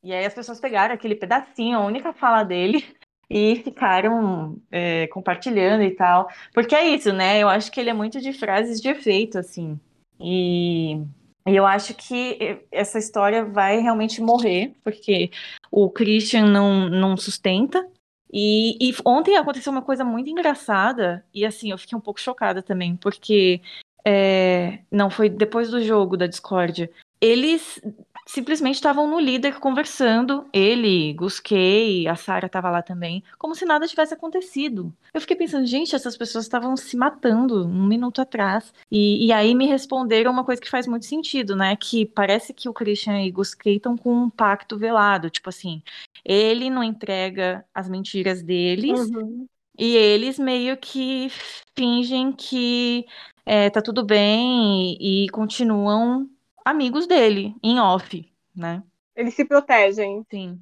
Speaker 2: E aí as pessoas pegaram aquele pedacinho, a única fala dele, e ficaram é, compartilhando e tal. Porque é isso, né? Eu acho que ele é muito de frases de efeito, assim. E e eu acho que essa história vai realmente morrer, porque o Christian não, não sustenta. E, e, ontem aconteceu uma coisa muito engraçada, e assim, eu fiquei um pouco chocada também, porque é, não foi depois do jogo da Discord. Eles simplesmente estavam no líder conversando, ele, Gusquei, a Sara estava lá também, como se nada tivesse acontecido. Eu fiquei pensando, gente, essas pessoas estavam se matando um minuto atrás. E, e, aí me responderam uma coisa que faz muito sentido, né? Que parece que o Christian e Gusquei estão com um pacto velado. Tipo assim, ele não entrega as mentiras deles. Uhum. E eles meio que fingem que é, tá tudo bem e, e continuam amigos dele, em off, né?
Speaker 4: Eles se protegem.
Speaker 2: Sim.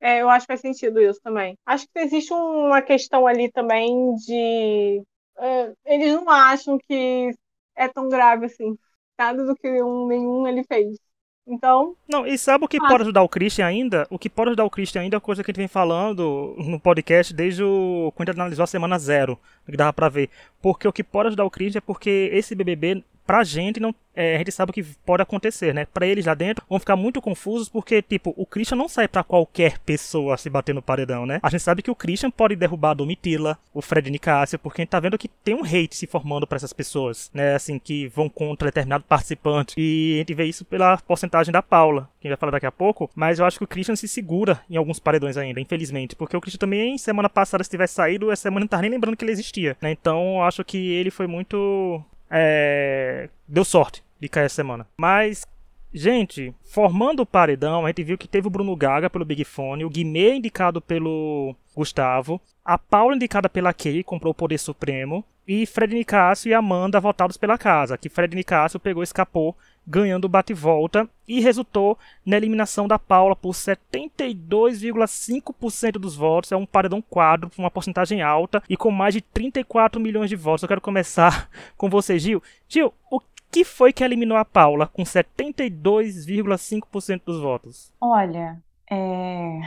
Speaker 4: É, eu acho que faz sentido isso também. Acho que existe uma questão ali também de. É, eles não acham que é tão grave assim. Nada do que um, nenhum ele fez. Então.
Speaker 1: Não, e sabe o que ah. pode ajudar o Christian ainda? O que pode ajudar o Christian ainda é a coisa que a gente vem falando no podcast desde o. quando a gente analisou a semana zero, que dava pra ver. Porque o que pode ajudar o Christian é porque esse BBB, pra gente, não é, a gente sabe o que pode acontecer, né? Para eles lá dentro vão ficar muito confusos porque, tipo, o Christian não sai para qualquer pessoa se bater no paredão, né? A gente sabe que o Christian pode derrubar a Domitila, o Fred Nicásio, porque a gente tá vendo que tem um hate se formando para essas pessoas, né? Assim, que vão contra determinado participante. E a gente vê isso pela porcentagem da Paula, que vai falar daqui a pouco. Mas eu acho que o Christian se segura em alguns paredões ainda, infelizmente. Porque o Christian também, semana passada, se tivesse saído, essa semana não tá nem lembrando que ele existia, né? Então eu acho que ele foi muito. É... deu sorte de cair essa semana. Mas, gente, formando o paredão, a gente viu que teve o Bruno Gaga pelo Big Fone, o Guimê indicado pelo Gustavo, a Paula indicada pela Kay, comprou o Poder Supremo, e Fred Nicásio e Amanda votados pela casa, que Fred Nicásio pegou e escapou ganhando o bate-volta e resultou na eliminação da Paula por 72,5% dos votos. É um paredão quadro, uma porcentagem alta e com mais de 34 milhões de votos. Eu quero começar com você, Gil. Gil, o que foi que eliminou a Paula com 72,5% dos votos?
Speaker 2: Olha, é...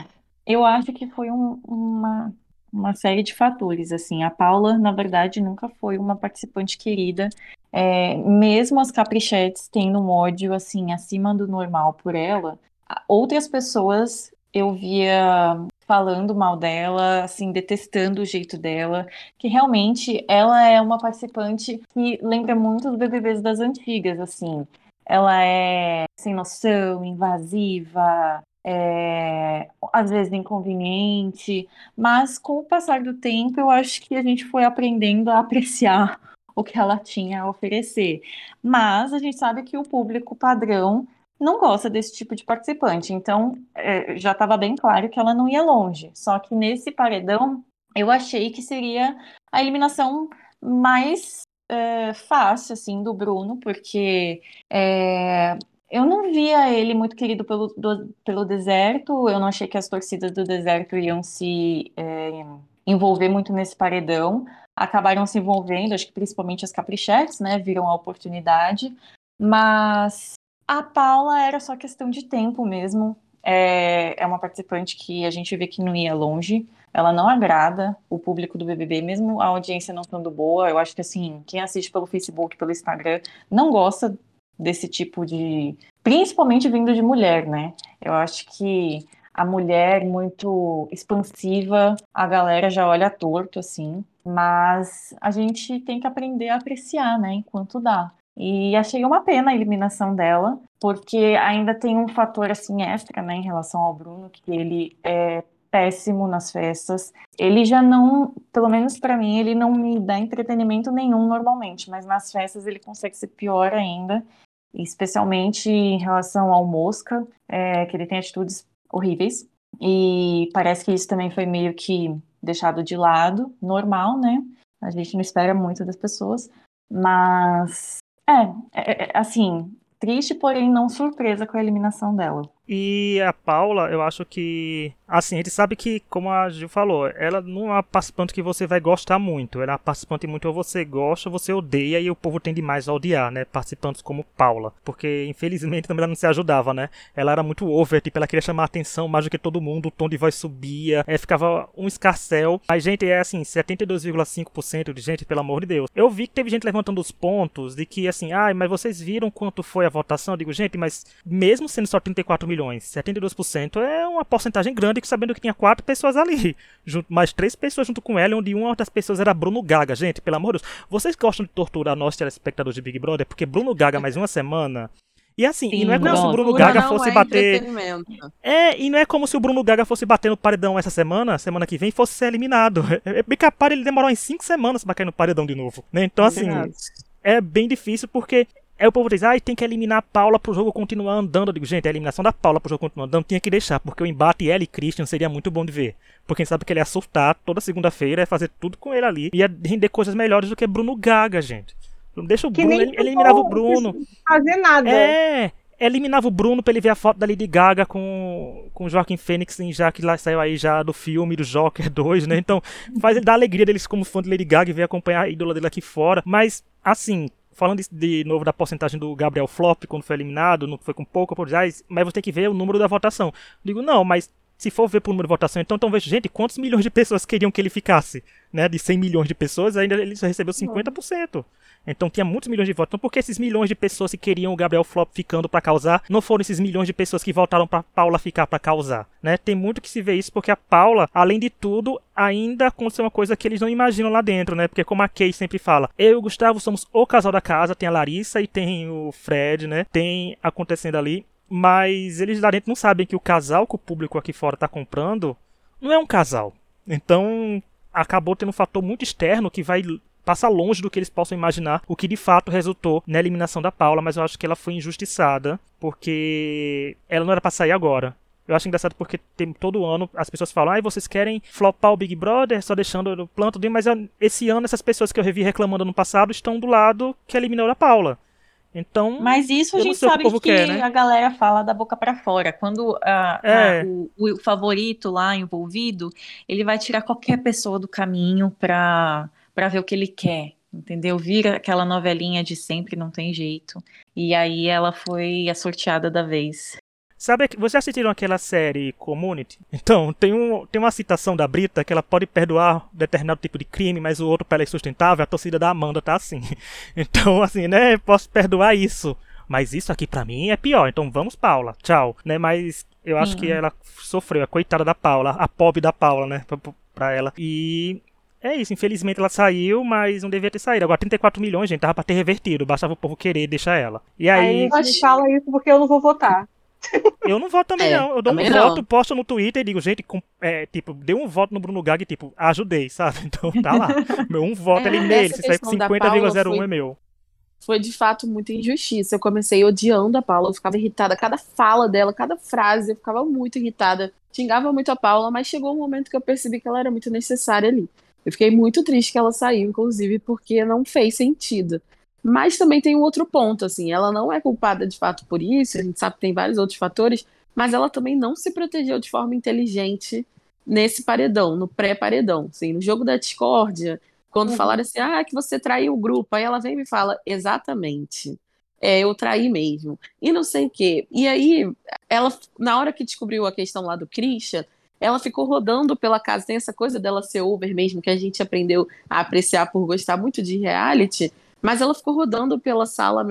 Speaker 2: eu acho que foi um, uma, uma série de fatores. Assim, a Paula, na verdade, nunca foi uma participante querida. É, mesmo as caprichetes tendo um ódio assim acima do normal por ela, outras pessoas eu via falando mal dela, assim, detestando o jeito dela, que realmente ela é uma participante que lembra muito dos BBBs das antigas, assim. Ela é sem noção, invasiva, é, às vezes inconveniente, mas com o passar do tempo eu acho que a gente foi aprendendo a apreciar o que ela tinha a oferecer. Mas a gente sabe que o público padrão não gosta desse tipo de participante, então é, já estava bem claro que ela não ia longe. Só que nesse paredão eu achei que seria a eliminação mais é, fácil assim do Bruno, porque é, eu não via ele muito querido pelo, do, pelo deserto, eu não achei que as torcidas do deserto iam se é, envolver muito nesse paredão. Acabaram se envolvendo, acho que principalmente as caprichetes, né? Viram a oportunidade. Mas a Paula era só questão de tempo mesmo. É, é uma participante que a gente vê que não ia longe. Ela não agrada o público do BBB, mesmo a audiência não sendo boa. Eu acho que, assim, quem assiste pelo Facebook, pelo Instagram, não gosta desse tipo de. Principalmente vindo de mulher, né? Eu acho que a mulher muito expansiva, a galera já olha torto, assim. Mas a gente tem que aprender a apreciar, né? Enquanto dá. E achei uma pena a eliminação dela, porque ainda tem um fator assim extra, né, em relação ao Bruno, que ele é péssimo nas festas. Ele já não, pelo menos para mim, ele não me dá entretenimento nenhum normalmente, mas nas festas ele consegue ser pior ainda especialmente em relação ao Mosca, é, que ele tem atitudes horríveis. E parece que isso também foi meio que deixado de lado, normal, né? A gente não espera muito das pessoas, mas é, é, é assim, triste, porém não surpresa com a eliminação dela.
Speaker 1: E a Paula, eu acho que. Assim, a gente sabe que, como a Gil falou, ela não é uma participante que você vai gostar muito. Ela é uma participante muito ou você gosta ou você odeia e o povo tende mais a odiar, né? Participantes como Paula. Porque, infelizmente, também ela não se ajudava, né? Ela era muito over, tipo, ela queria chamar a atenção mais do que todo mundo, o tom de voz subia, é, ficava um escarcel. Mas, gente, é assim, 72,5% de gente, pelo amor de Deus. Eu vi que teve gente levantando os pontos de que, assim, ai, ah, mas vocês viram quanto foi a votação? Eu digo, gente, mas mesmo sendo só 34 milhões milhões. 72% é uma porcentagem grande, sabendo que tinha quatro pessoas ali, junto, mais três pessoas junto com ela, onde uma das pessoas era Bruno Gaga. Gente, pelo amor de Deus, vocês gostam de torturar nós telespectadores de Big Brother? Porque Bruno Gaga mais uma semana e assim, Sim, e não é como se o Bruno Gaga fosse é bater. É, e não é como se o Bruno Gaga fosse bater no paredão essa semana, semana que vem, fosse ser eliminado. É, é bem capaz ele demorou em cinco semanas pra cair no paredão de novo. Né? Então, assim, é bem difícil porque Aí o povo diz, ah, tem que eliminar a Paula pro jogo continuar andando. Eu digo, gente, a eliminação da Paula pro jogo continuar andando tinha que deixar, porque o embate ela e Christian seria muito bom de ver. Porque a gente sabe que ele ia surtar toda segunda-feira, ia fazer tudo com ele ali. Ia render coisas melhores do que Bruno Gaga, gente. Deixa o que Bruno, ele eliminava o Bruno.
Speaker 4: Fazer nada.
Speaker 1: É, eliminava o Bruno pra ele ver a foto da Lady Gaga com, com o Joaquim Fênix, já que lá saiu aí já do filme do Joker 2, né? Então, faz ele dar alegria deles como fã de Lady Gaga e ver acompanhar a ídola dele aqui fora. Mas, assim, falando de novo da porcentagem do Gabriel Flop quando foi eliminado, não foi com pouco, mas você tem que ver o número da votação. Digo, não, mas se for ver por número de votação, então, então veja, gente, quantos milhões de pessoas queriam que ele ficasse? Né? De 100 milhões de pessoas, ainda ele só recebeu 50%. Então tinha muitos milhões de votos. Então por que esses milhões de pessoas que queriam o Gabriel Flop ficando para causar, não foram esses milhões de pessoas que votaram para Paula ficar para causar, né? Tem muito que se vê isso porque a Paula, além de tudo, ainda aconteceu uma coisa que eles não imaginam lá dentro, né? Porque como a Kay sempre fala, eu e o Gustavo somos o casal da casa, tem a Larissa e tem o Fred, né? Tem acontecendo ali, mas eles lá dentro não sabem que o casal que o público aqui fora tá comprando não é um casal. Então, acabou tendo um fator muito externo que vai passa longe do que eles possam imaginar, o que de fato resultou na eliminação da Paula, mas eu acho que ela foi injustiçada, porque ela não era pra sair agora. Eu acho engraçado porque tem, todo ano as pessoas falam, ah, vocês querem flopar o Big Brother, só deixando o planto dele, mas esse ano essas pessoas que eu revi reclamando no passado estão do lado que eliminou a Paula. Então.
Speaker 2: Mas isso a gente sabe que, que quer, né? a galera fala da boca para fora. Quando a, é. a, o, o, favorito lá envolvido, ele vai tirar qualquer pessoa do caminho pra para ver o que ele quer, entendeu? Vira aquela novelinha de sempre, não tem jeito. E aí ela foi a sorteada da vez.
Speaker 1: Sabe, vocês assistiram aquela série Community? Então, tem, um, tem uma citação da Brita que ela pode perdoar determinado tipo de crime, mas o outro para ela é sustentável, a torcida da Amanda tá assim. Então, assim, né, posso perdoar isso, Mas isso aqui para mim é pior, então vamos, Paula, tchau, né? Mas eu acho que ela sofreu, a coitada da Paula, a pobre da Paula, né? Pra, pra ela. E é isso, infelizmente ela saiu, mas não devia ter saído. Agora 34 milhões, gente, tava pra ter revertido, bastava o povo querer deixar ela. E aí.
Speaker 4: Aí me fala isso porque eu não vou votar.
Speaker 1: Eu não voto também,
Speaker 3: É,
Speaker 1: não. Eu dou um
Speaker 3: também não.
Speaker 1: voto, posto no Twitter e digo, gente, com- é, tipo, deu um voto no Bruno Gag, tipo, ajudei, sabe? Então tá lá. Meu um voto,
Speaker 3: É,
Speaker 1: ele nele.
Speaker 3: essa
Speaker 1: Se sair com
Speaker 3: questão da Paula
Speaker 1: 50,01
Speaker 3: foi-
Speaker 1: é meu.
Speaker 3: Foi de fato muita injustiça. Eu comecei odiando a Paula, eu ficava irritada. Cada fala dela, cada frase, eu ficava muito irritada. Xingava muito a Paula, mas chegou um momento que eu percebi que ela era muito necessária ali. Eu fiquei muito triste que ela saiu, inclusive, porque não fez sentido. Mas também tem um outro ponto, assim, ela não é culpada de fato por isso, a gente sabe que tem vários outros fatores, mas ela também não se protegeu de forma inteligente nesse paredão, no pré-paredão, assim, no jogo da discórdia, quando
Speaker 4: Uhum.
Speaker 3: falaram assim, ah, que você traiu o grupo, aí ela vem e me fala, exatamente, é, eu traí mesmo, e não sei o quê. E aí, ela, na hora que descobriu a questão lá do Christian, ela ficou rodando pela casa, tem essa coisa dela ser over mesmo, que a gente aprendeu a apreciar por gostar muito de reality, mas ela ficou rodando pela sala,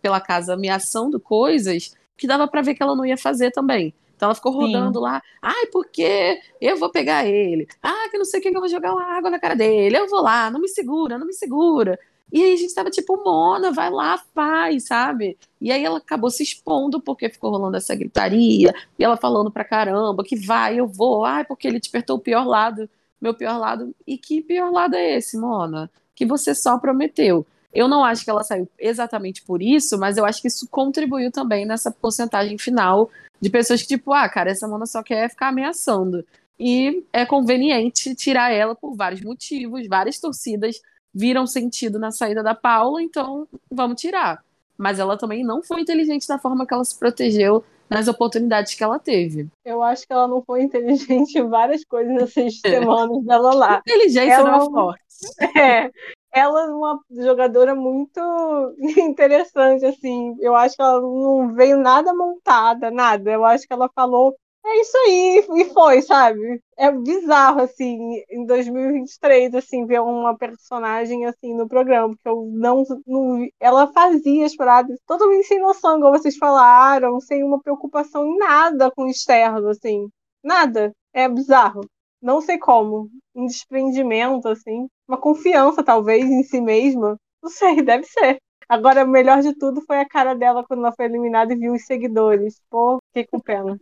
Speaker 3: pela casa, ameaçando coisas que dava pra ver que ela não ia fazer também. Então ela ficou
Speaker 2: Sim.
Speaker 3: rodando lá, ai, porque eu vou pegar ele, ah, que não sei o que eu vou jogar uma água na cara dele, eu vou lá, não me segura, não me segura. E aí a gente tava tipo, Mona, vai lá, faz, sabe? E aí ela acabou se expondo porque ficou rolando essa gritaria, e ela falando pra caramba que vai, eu vou, ai, porque ele despertou o pior lado, meu pior lado. E que pior lado é esse, Mona? Que você só prometeu. Eu não acho que ela saiu exatamente por isso, mas eu acho que isso contribuiu também nessa porcentagem final de pessoas que, tipo, ah, cara, essa Mona só quer ficar ameaçando. E é conveniente tirar ela por vários motivos, várias torcidas viram sentido na saída da Paula, então vamos tirar. Mas ela também não foi inteligente da forma que ela se protegeu nas oportunidades que ela teve.
Speaker 4: Eu acho que ela não foi inteligente em várias coisas nessas semanas dela lá.
Speaker 3: Inteligência
Speaker 4: Ela-
Speaker 3: não é forte.
Speaker 4: É, ela é uma jogadora muito interessante, assim. Eu acho que ela não veio nada montada, nada. Eu acho que ela falou, é isso aí, e foi, sabe? É bizarro, assim, em 2023, assim, ver uma personagem assim no programa, porque eu não, não. Ela fazia as paradas totalmente sem noção, igual vocês falaram, sem uma preocupação em nada com o externo, assim. Nada. É bizarro. Não sei como. Um desprendimento, assim. Uma confiança, talvez, em si mesma. Não sei, deve ser. Agora, o melhor de tudo foi a cara dela quando ela foi eliminada e viu os seguidores. Pô, fiquei com pena.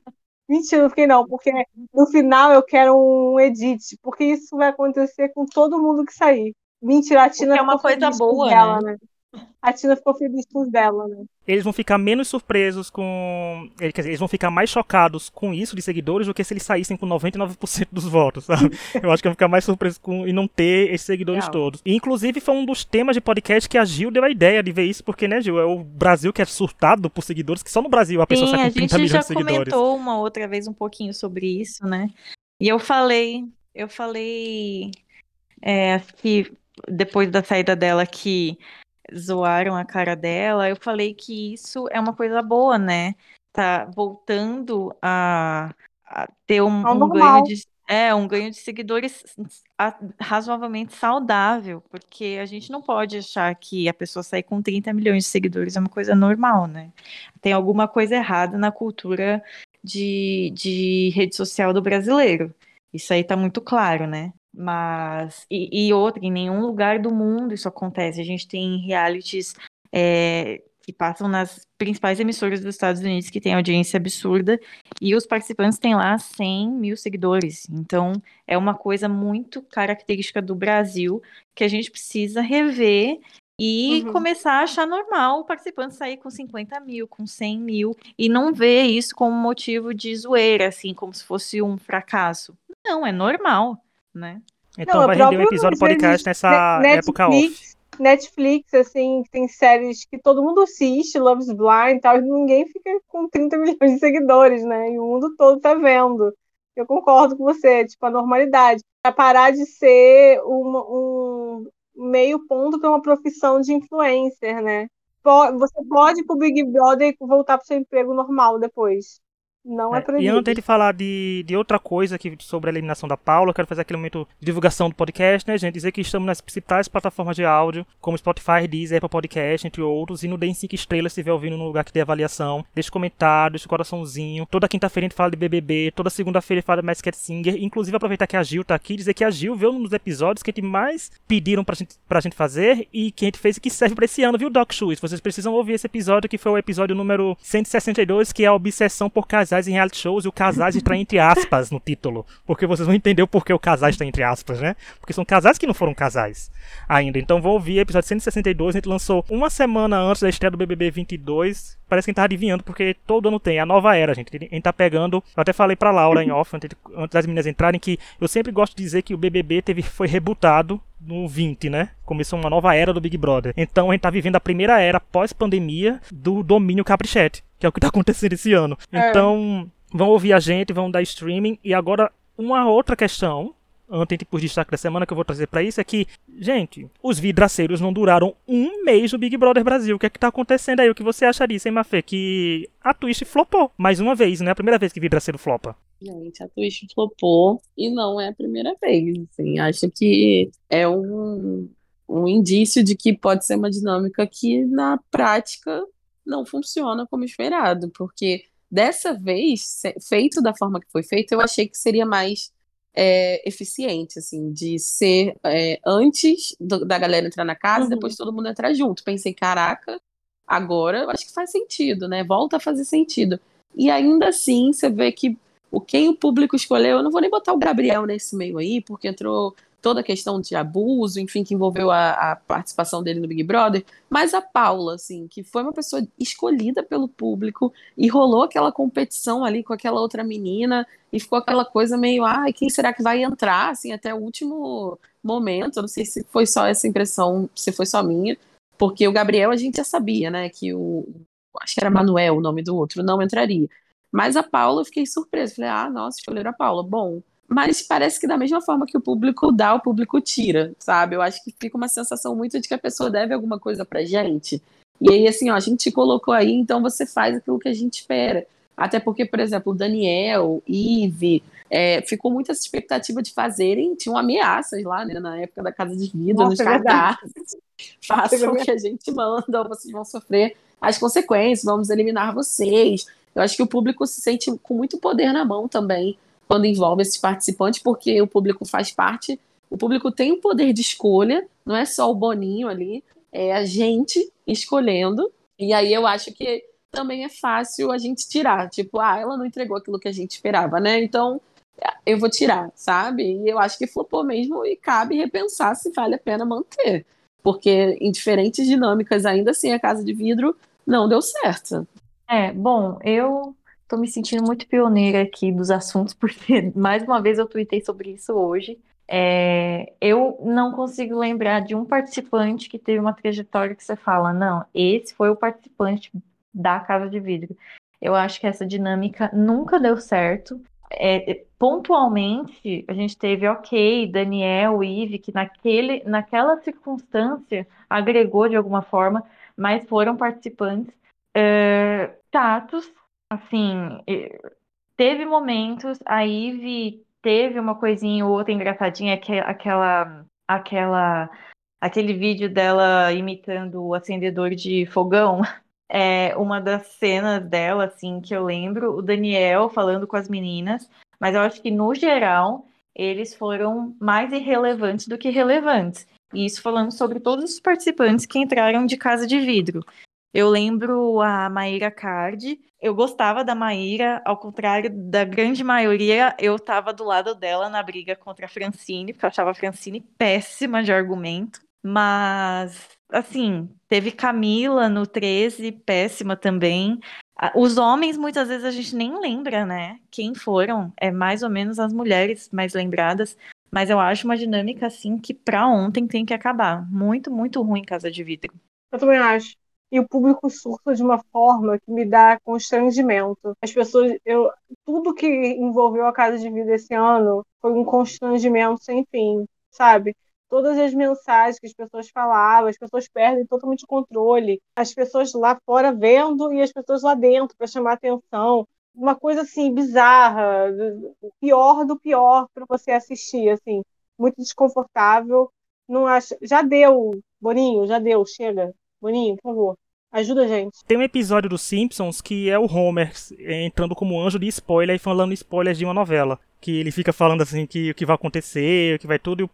Speaker 4: Mentira, não fiquei não, porque no final eu quero um edit, porque isso vai acontecer com todo mundo que sair. Mentira, a Tina
Speaker 2: é uma coisa boa,
Speaker 4: dela, né? A Tina ficou feliz com os dela, né?
Speaker 1: Eles vão ficar menos surpresos com. Quer dizer, eles vão ficar mais chocados com isso de seguidores do que se eles saíssem com 99% dos votos, sabe? Eu acho que vão ficar mais surpresos com e não ter esses seguidores
Speaker 2: Real.
Speaker 1: todos. E, inclusive, foi um dos temas de podcast que a Gil deu a ideia de ver isso, porque, né, Gil? É o Brasil que é surtado por seguidores, que só no Brasil a pessoa
Speaker 2: Sim,
Speaker 1: sai
Speaker 2: a
Speaker 1: com 30
Speaker 2: gente
Speaker 1: milhões
Speaker 2: já
Speaker 1: de seguidores.
Speaker 2: comentou uma outra vez um pouquinho sobre isso, né? E eu falei, eu falei é, que depois da saída dela que zoaram a cara dela, eu falei que isso é uma coisa boa, né? Tá voltando a, a ter um, um ganho de é, um ganho de seguidores razoavelmente saudável, porque a gente não pode achar que a pessoa sair com 30 milhões de seguidores é uma coisa normal, né? Tem alguma coisa errada na cultura de, de rede social do brasileiro. Isso aí tá muito claro, né? Mas, e, e outra, em nenhum lugar do mundo isso acontece. A gente tem realities é, que passam nas principais emissoras dos Estados Unidos que têm audiência absurda e os participantes têm lá 100 mil seguidores. Então, é uma coisa muito característica do Brasil que a gente precisa rever e
Speaker 4: Uhum.
Speaker 2: começar a achar normal o participante sair com 50 mil, com 100 mil, e não ver isso como motivo de zoeira, assim, como se fosse um fracasso. Não, é normal, né?
Speaker 1: Então
Speaker 4: Não,
Speaker 1: vai
Speaker 4: é
Speaker 1: render um episódio podcast nessa
Speaker 4: Ne-
Speaker 1: época off.
Speaker 4: Netflix, Netflix, assim, que tem séries que todo mundo assiste, Love's Blind e tal, e ninguém fica com 30 milhões de seguidores, né? E o mundo todo tá vendo. Eu concordo com você, tipo, a normalidade. Pra parar de ser uma- um meio ponto para uma profissão de influencer, né? Você pode ir pro Big Brother e voltar pro seu emprego normal depois. Não é,
Speaker 1: É,
Speaker 4: proibido.
Speaker 1: e antes de falar de, de outra coisa aqui sobre a eliminação da Paula, eu quero fazer aquele momento de divulgação do podcast, né, gente? Dizer que estamos nas principais plataformas de áudio, como Spotify, Deezer, Apple Podcast, entre outros. E no Deem 5 estrelas se estiver ouvindo no lugar que tem avaliação. Deixe comentário, deixe coraçãozinho. Toda quinta-feira a gente fala de BBB, toda segunda-feira fala de Masked Singer. Inclusive, aproveitar que a Gil tá aqui, dizer que a Gil veio nos episódios que a gente mais pediram pra gente, pra gente fazer e que a gente fez e que serve pra esse ano, viu, Doc Shoes? Vocês precisam ouvir esse episódio, que foi o episódio número 162, que é a obsessão por casais em reality shows e o casais está entre aspas no título. Porque vocês vão entender o porquê o casais está entre aspas, né? Porque são casais que não foram casais ainda. Então vou ouvir episódio 162. A gente lançou uma semana antes da estreia do BBB 22. Parece que a gente tá adivinhando, porque todo ano tem. A nova era, gente. A gente tá pegando. Eu até falei pra Laura em off, antes antes das meninas entrarem, que eu sempre gosto de dizer que o BBB teve, foi rebutado no 20, né? Começou uma nova era do Big Brother. Então a gente tá vivendo a primeira era pós-pandemia do domínio caprichete, que é o que tá acontecendo esse ano.
Speaker 4: É.
Speaker 1: Então, vão ouvir a gente, vão dar streaming. E agora, uma outra questão, antes por destaque da semana que eu vou trazer pra isso, é que, gente, os vidraceiros não duraram um mês no Big Brother Brasil. O que é que tá acontecendo aí? O que você acha disso, hein, Mafê? Que a Twitch flopou mais uma vez, não é a primeira vez que vidraceiro flopa.
Speaker 3: Gente, a Twitch flopou e não é a primeira vez, assim. Acho que é um, um indício de que pode ser uma dinâmica que na prática não funciona como esperado, porque dessa vez, feito da forma que foi feito, eu achei que seria mais é, eficiente, assim, de ser é, antes do- da galera entrar na casa e
Speaker 4: Uhum.
Speaker 3: depois todo mundo entrar junto. Pensei, caraca, agora eu acho que faz sentido, né? Volta a fazer sentido. E ainda assim, você vê que o quem o público escolheu, eu não vou nem botar o Gabriel nesse meio aí, porque entrou toda a questão de abuso, enfim, que envolveu a, a participação dele no Big Brother, mas a Paula, assim, que foi uma pessoa escolhida pelo público e rolou aquela competição ali com aquela outra menina e ficou aquela coisa meio, ai, quem será que vai entrar, assim, até o último momento, não sei se foi só essa impressão, se foi só minha, porque o Gabriel a gente já sabia, né, que o, acho que era Manuel o nome do outro, não entraria. Mas a Paula, eu fiquei surpresa. Falei, ah, nossa, escolheram a Paula. Bom, mas parece que da mesma forma que o público dá, o público tira, sabe? Eu acho que fica uma sensação muito de que a pessoa deve alguma coisa pra gente. E aí, assim, ó, a gente te colocou aí, então você faz aquilo que a gente espera. Até porque, por exemplo, o Daniel, Ive, é, ficou muita essa expectativa de fazerem, tinham ameaças lá, né, na época da Casa de Vidro,
Speaker 4: Nossa,
Speaker 3: nos
Speaker 4: é
Speaker 3: cartazes. Façam o que a gente manda, ou vocês vão sofrer as consequências, vamos eliminar vocês. Eu acho que o público se sente com muito poder na mão também quando envolve esses participantes, porque o público faz parte, o público tem o poder de escolha, não é só o Boninho ali, é a gente escolhendo. E aí eu acho que também é fácil a gente tirar, tipo, ah, ela não entregou aquilo que a gente esperava, né? Então eu vou tirar, sabe? E eu acho que flopou mesmo e cabe repensar se vale a pena manter. Porque em diferentes dinâmicas, ainda assim, a Casa de Vidro não deu certo.
Speaker 2: É, bom, eu tô me sentindo muito pioneira aqui dos assuntos, porque mais uma vez eu tuitei sobre isso hoje. É, eu não consigo lembrar de um participante que teve uma trajetória que você fala, não, esse foi o participante da Casa de Vidro. Eu acho que essa dinâmica nunca deu certo. É, pontualmente, a gente teve, ok, Daniel, Ive, que naquele, naquela circunstância agregou de alguma forma, mas foram participantes é, chatos, assim, teve momentos, a Ivy teve uma coisinha ou outra engraçadinha, que- aquela, aquela, aquele vídeo dela imitando o acendedor de fogão, é uma das cenas dela, assim, que eu lembro, o Daniel falando com as meninas, mas eu acho que, no geral, eles foram mais irrelevantes do que relevantes. E isso falando sobre todos os participantes que entraram de Casa de Vidro. Eu lembro a Maíra Card. Eu gostava da Maíra, ao contrário da grande maioria, eu estava do lado dela na briga contra a Francine, porque eu achava a Francine péssima de argumento. Mas, assim, teve Camila no 13, péssima também. Os homens, muitas vezes, a gente nem lembra, né? Quem foram. É mais ou menos as mulheres mais lembradas. Mas eu acho uma dinâmica, assim, que pra ontem tem que acabar. Muito, muito ruim Casa de Vidro.
Speaker 4: Eu também acho. E o público surta de uma forma que me dá constrangimento. As pessoas, eu, tudo que envolveu a Casa de Vida esse ano foi um constrangimento sem fim, sabe? Todas as mensagens que as pessoas falavam, as pessoas perdem totalmente o controle. As pessoas lá fora vendo e as pessoas lá dentro para chamar atenção. uma coisa assim bizarra, pior do pior para você assistir, assim, muito desconfortável. Não acho, já deu, Boninho, já deu, chega. Boninho, por favor. Ajuda a gente.
Speaker 1: Tem um episódio dos Simpsons que é o Homer entrando como anjo de spoiler e falando spoilers de uma novela. Que ele fica falando assim que o que vai acontecer, o que vai tudo, e o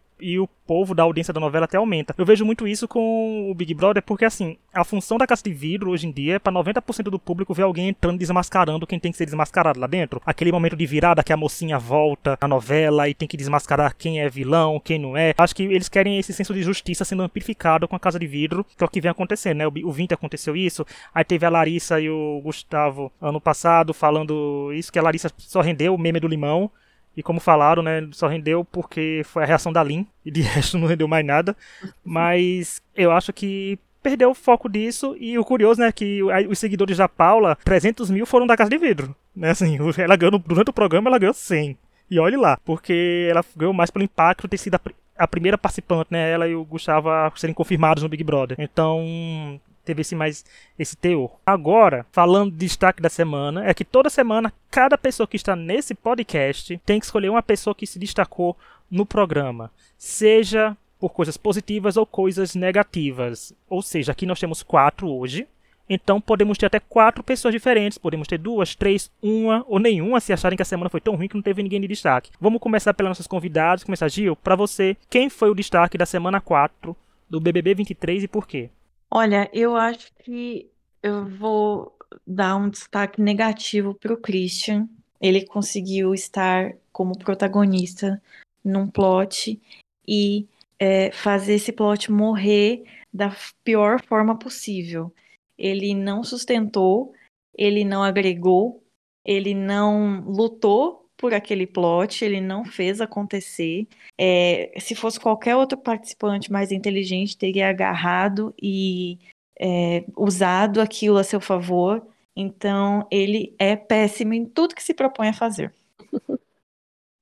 Speaker 1: povo da audiência da novela até aumenta. Eu vejo muito isso com o Big Brother, porque assim, a função da Casa de Vidro hoje em dia é para 90% do público ver alguém entrando desmascarando quem tem que ser desmascarado lá dentro. Aquele momento de virada que a mocinha volta na novela e tem que desmascarar quem é vilão, quem não é. Acho que eles querem esse senso de justiça sendo amplificado com a Casa de Vidro, que é o que vem acontecendo, né? O, o 20 aconteceu isso, aí teve a Larissa e o Gustavo ano passado falando isso, que a Larissa só rendeu o meme do limão. E como falaram, né, só rendeu porque foi a reação da Lin, e de resto não rendeu mais nada. Mas eu acho que perdeu o foco disso, e o curioso, né, que os seguidores da Paula, 300 mil foram da Casa de Vidro. Né, assim, ela ganhou, durante o programa ela ganhou 100. E olhe lá, porque ela ganhou mais pelo impacto ter sido a, a primeira participante, né, ela e o Gustavo serem confirmados no Big Brother. Então, teve esse mais esse teor. Agora, falando de destaque da semana, é que toda semana cada pessoa que está nesse podcast tem que escolher uma pessoa que se destacou no programa, seja por coisas positivas ou coisas negativas. Ou seja, aqui nós temos quatro hoje. Então podemos ter até quatro pessoas diferentes. Podemos ter duas, três, uma ou nenhuma se acharem que a semana foi tão ruim que não teve ninguém de destaque. Vamos começar pelas nossas convidadas. Começar, Gil, para você, quem foi o destaque da semana 4 do BBB 23 e por quê?
Speaker 2: Olha, eu acho que eu vou dar um destaque negativo para o Christian. Ele conseguiu estar como protagonista num plot e é, fazer esse plot morrer da pior forma possível. Ele não sustentou, ele não agregou, ele não lutou por aquele plot, ele não fez acontecer. É, se fosse qualquer outro participante mais inteligente, teria agarrado e é, usado aquilo a seu favor. Então, ele é péssimo em tudo que se propõe a fazer.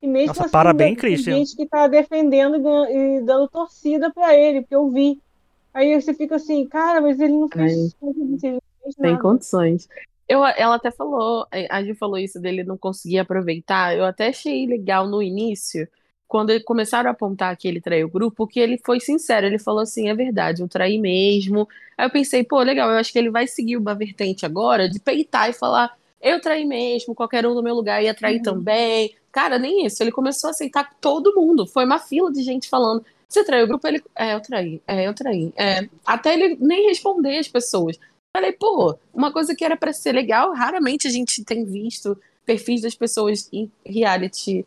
Speaker 4: E mesmo Nossa, assim, parabéns, tem Christian. gente que tá defendendo e dando torcida para ele, porque eu vi. Aí você fica assim, cara, mas ele não fez, Ai, não fez
Speaker 3: Tem condições. Eu, ela até falou, a Ju falou isso dele não conseguir aproveitar. Eu até achei legal no início, quando começaram a apontar que ele traiu o grupo, que ele foi sincero. Ele falou assim: é verdade, eu traí mesmo. Aí eu pensei, pô, legal, eu acho que ele vai seguir uma vertente agora de peitar e falar: eu traí mesmo, qualquer um no meu lugar ia trair uhum. também. Cara, nem isso. Ele começou a aceitar todo mundo. Foi uma fila de gente falando: você traiu o grupo? Ele, é, eu traí, é, eu traí. É, até ele nem responder as pessoas. Falei, pô, uma coisa que era para ser legal, raramente a gente tem visto perfis das pessoas em reality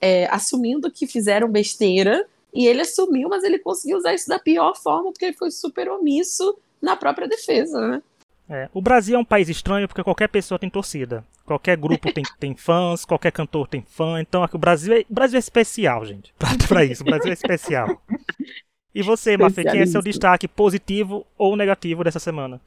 Speaker 3: é, assumindo que fizeram besteira. E ele assumiu, mas ele conseguiu usar isso da pior forma, porque ele foi super omisso na própria defesa, né?
Speaker 1: É, o Brasil é um país estranho porque qualquer pessoa tem torcida. Qualquer grupo tem, tem fãs, qualquer cantor tem fã. Então o, Brasil é, o Brasil é especial, gente. Pra, pra isso, o Brasil é especial. E você, Mafê, quem é seu destaque positivo ou negativo dessa semana?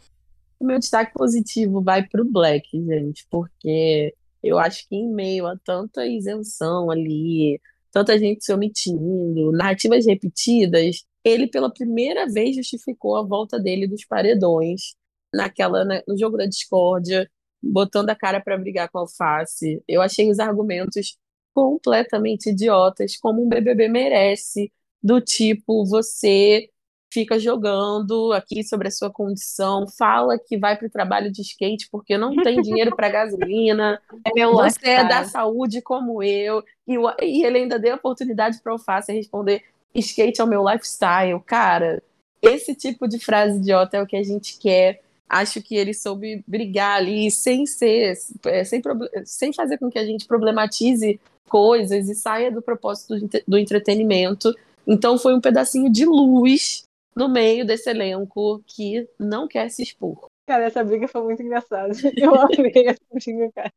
Speaker 3: O meu destaque positivo vai para o Black, gente, porque eu acho que em meio a tanta isenção ali, tanta gente se omitindo, narrativas repetidas, ele pela primeira vez justificou a volta dele dos paredões naquela né, no jogo da discórdia, botando a cara para brigar com a Alface. Eu achei os argumentos completamente idiotas, como um BBB merece, do tipo você fica jogando aqui sobre a sua condição, fala que vai para o trabalho de skate porque não tem dinheiro para gasolina, é meu você é da saúde como eu, e, e ele ainda deu a oportunidade para o Alface responder skate é o meu lifestyle. Cara, esse tipo de frase idiota é o que a gente quer. Acho que ele soube brigar ali sem ser, é, sem, sem fazer com que a gente problematize coisas e saia do propósito do entretenimento. Então foi um pedacinho de luz no meio desse elenco que não quer se expor.
Speaker 4: Cara, essa briga foi muito engraçada. Eu amei essa briga, cara.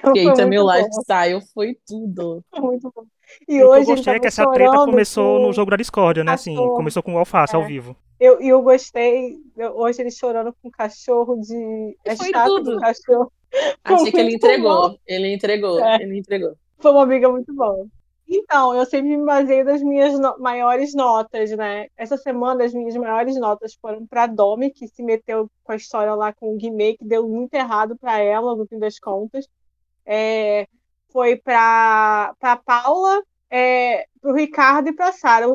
Speaker 3: Kate, meu lifestyle foi tudo.
Speaker 4: muito bom.
Speaker 1: E o hoje que eu gostei é que essa treta começou com... no jogo da discórdia, né? Assim, começou com o alface é. ao vivo.
Speaker 4: Eu, eu gostei, eu, hoje ele chorando com o cachorro de.
Speaker 3: É foi tudo. Do cachorro. Achei que ele entregou. Bom. Ele entregou. É. Ele entregou.
Speaker 4: Foi uma briga muito boa. Então, eu sempre me baseei das minhas no maiores notas, né? Essa semana, as minhas maiores notas foram para Domi, que se meteu com a história lá com o Guimê, que deu muito errado para ela, no fim das contas. é, foi para Paula, é, para o Ricardo e para a Sara.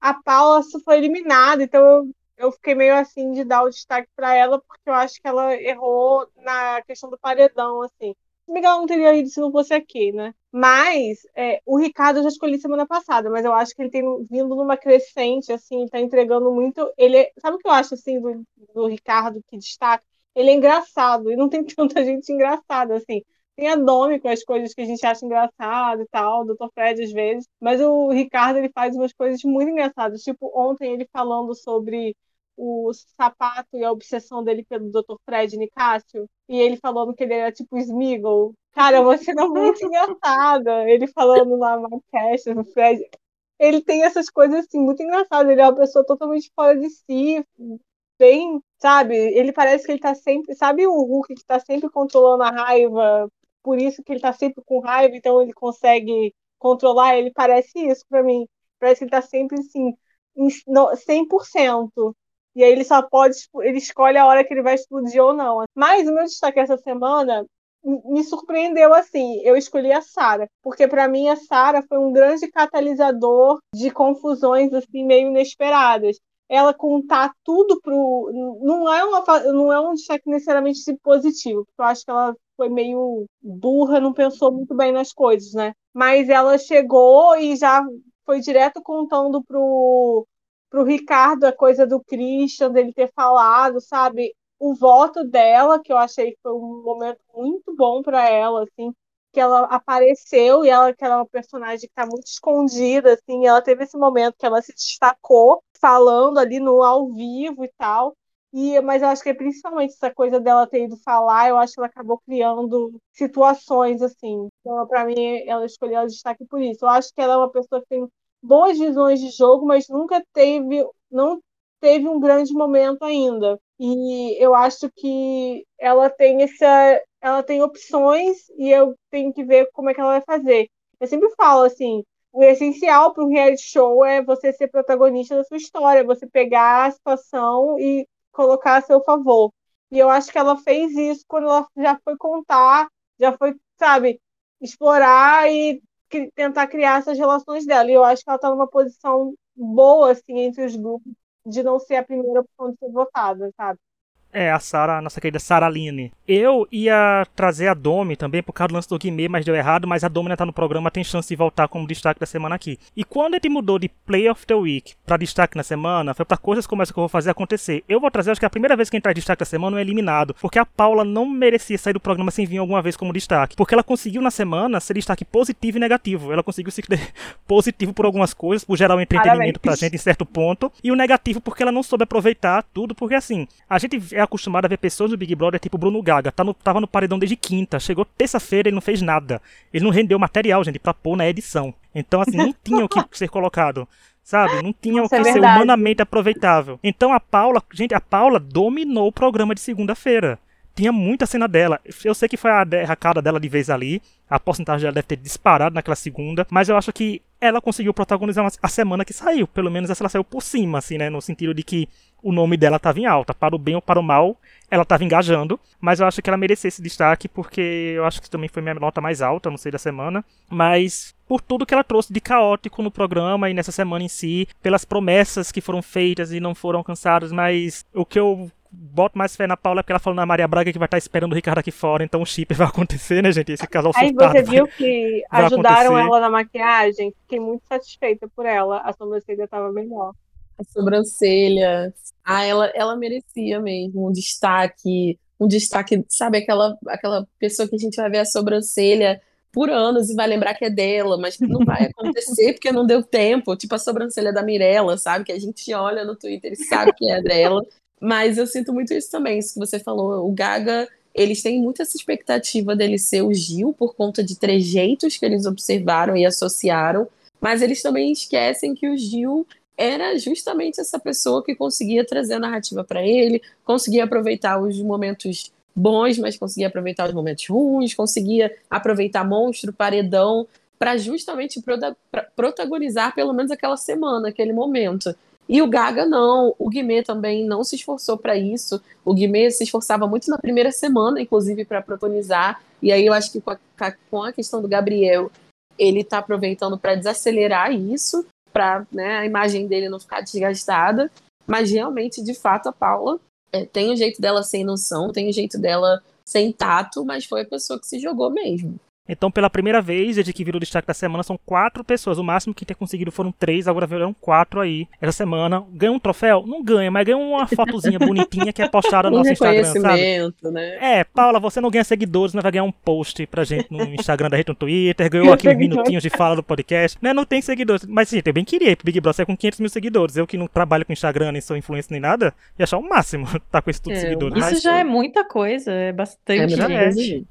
Speaker 4: A Paula foi eliminada, então eu, eu fiquei meio assim de dar o destaque para ela, porque eu acho que ela errou na questão do paredão, assim. Ela não teria ido se não fosse aqui, né? Mas é, o Ricardo eu já escolhi semana passada, mas eu acho que ele tem vindo numa crescente, assim, tá entregando muito. Ele, sabe o que eu acho assim do, do Ricardo que destaca? Ele é engraçado e não tem tanta gente engraçada assim. Tem a Domi com as coisas que a gente acha engraçado e tal, o Dr. Fred às vezes, mas o Ricardo ele faz umas coisas muito engraçadas, tipo ontem ele falando sobre o sapato e a obsessão dele pelo Dr. Fred Nicásio, e ele falando que ele era tipo Smeagol. Cara, você não muito engraçada. Ele falando lá na caixa, no Fred. Ele tem essas coisas assim, muito engraçadas. Ele é uma pessoa totalmente fora de si, bem, sabe? Ele parece que ele tá sempre. Sabe o Hulk que tá sempre controlando a raiva, por isso que ele tá sempre com raiva, então ele consegue controlar? Ele parece isso para mim. Parece que ele tá sempre assim, 100%. E aí ele só pode, ele escolhe a hora que ele vai explodir ou não. Mas o meu destaque essa semana me surpreendeu assim. Eu escolhi a Sara, porque para mim a Sara foi um grande catalisador de confusões assim meio inesperadas. Ela contar tudo pro não é uma não é um destaque necessariamente positivo, porque eu acho que ela foi meio burra, não pensou muito bem nas coisas, né? Mas ela chegou e já foi direto contando pro pro Ricardo a coisa do Christian, dele ter falado, sabe? O voto dela, que eu achei que foi um momento muito bom para ela, assim, que ela apareceu e ela que ela é uma personagem que está muito escondida, assim, ela teve esse momento que ela se destacou falando ali no ao vivo e tal. E, mas eu acho que é principalmente essa coisa dela ter ido falar, eu acho que ela acabou criando situações assim. Então, para mim, ela escolheu o destaque por isso. Eu acho que ela é uma pessoa que tem boas visões de jogo, mas nunca teve, não teve um grande momento ainda. E eu acho que ela tem essa, ela tem opções e eu tenho que ver como é que ela vai fazer. Eu sempre falo assim, o essencial para um reality show é você ser protagonista da sua história, você pegar a situação e colocar a seu favor. E eu acho que ela fez isso quando ela já foi contar, já foi, sabe, explorar e tentar criar essas relações dela. E eu acho que ela está numa posição boa, assim, entre os grupos, de não ser a primeira opção de ser votada, sabe?
Speaker 1: É, a Sara, nossa querida Sara Aline. Eu ia trazer a Domi também por causa do lance do Guimê, mas deu errado, mas a Domi ainda tá no programa, tem chance de voltar como destaque da semana aqui. E quando ele mudou de Play of the Week para destaque na semana, foi para coisas como essa que eu vou fazer acontecer. Eu vou trazer, acho que é a primeira vez que entrar destaque da semana é eliminado, porque a Paula não merecia sair do programa sem vir alguma vez como destaque, porque ela conseguiu na semana ser destaque positivo e negativo. Ela conseguiu ser positivo por algumas coisas, por gerar um entretenimento Parabéns. pra gente em certo ponto, e o negativo porque ela não soube aproveitar tudo, porque assim, a gente é acostumado a ver pessoas do Big Brother tipo Bruno Gaga, tá no, tava no paredão desde quinta, chegou terça-feira e não fez nada. Ele não rendeu material, gente, pra pôr na edição. Então, assim, não tinha o que ser colocado. Sabe? Não tinha o que é ser humanamente aproveitável. Então a Paula, gente, a Paula dominou o programa de segunda-feira tinha muita cena dela. Eu sei que foi a derracada dela de vez ali. A porcentagem dela deve ter disparado naquela segunda. Mas eu acho que ela conseguiu protagonizar a semana que saiu. Pelo menos essa ela saiu por cima, assim, né? No sentido de que o nome dela estava em alta. Para o bem ou para o mal, ela estava engajando. Mas eu acho que ela merecia esse destaque, porque eu acho que também foi minha nota mais alta, não sei, da semana. Mas por tudo que ela trouxe de caótico no programa e nessa semana em si, pelas promessas que foram feitas e não foram alcançadas, mas o que eu boto mais fé na Paula porque ela falou na Maria Braga que vai estar esperando o Ricardo aqui fora, então o chip vai acontecer, né, gente? Esse casal
Speaker 4: Aí você viu que ajudaram acontecer. ela na maquiagem? Fiquei muito satisfeita por ela. A sobrancelha estava melhor.
Speaker 3: A sobrancelha. Ah, ela, ela merecia mesmo um destaque. Um destaque, sabe, aquela, aquela pessoa que a gente vai ver a sobrancelha por anos e vai lembrar que é dela, mas não vai acontecer porque não deu tempo. Tipo a sobrancelha da Mirella, sabe? Que a gente olha no Twitter e sabe que é dela. Mas eu sinto muito isso também, isso que você falou. O Gaga, eles têm muito essa expectativa dele ser o Gil por conta de trejeitos que eles observaram e associaram, mas eles também esquecem que o Gil era justamente essa pessoa que conseguia trazer a narrativa para ele, conseguia aproveitar os momentos bons, mas conseguia aproveitar os momentos ruins, conseguia aproveitar monstro, paredão, para justamente protagonizar pelo menos aquela semana, aquele momento. E o Gaga não, o Guimê também não se esforçou para isso. O Guimê se esforçava muito na primeira semana, inclusive, para protagonizar. E aí eu acho que com a, com a questão do Gabriel, ele está aproveitando para desacelerar isso, para né, a imagem dele não ficar desgastada. Mas realmente, de fato, a Paula é, tem o jeito dela sem noção, tem o jeito dela sem tato, mas foi a pessoa que se jogou mesmo.
Speaker 1: Então, pela primeira vez, desde que virou o destaque da semana, são quatro pessoas. O máximo que ter conseguido foram três, agora viram quatro aí essa semana. Ganha um troféu? Não ganha, mas ganha uma fotozinha bonitinha que é postada no
Speaker 3: um
Speaker 1: nosso Instagram,
Speaker 3: sabe?
Speaker 1: Né? É, Paula, você não ganha seguidores, mas vai ganhar um post pra gente no Instagram da gente, no Twitter. Ganhou aqui uns minutinhos de fala do podcast. Né? Não tem seguidores. Mas, gente, eu bem queria ir pro Big Brother com 500 mil seguidores. Eu que não trabalho com Instagram, nem sou influencer nem nada, ia achar o máximo tá com esse tudo de é, seguidores.
Speaker 2: Isso
Speaker 1: mas,
Speaker 2: já é muita coisa, é bastante. É,
Speaker 1: gente.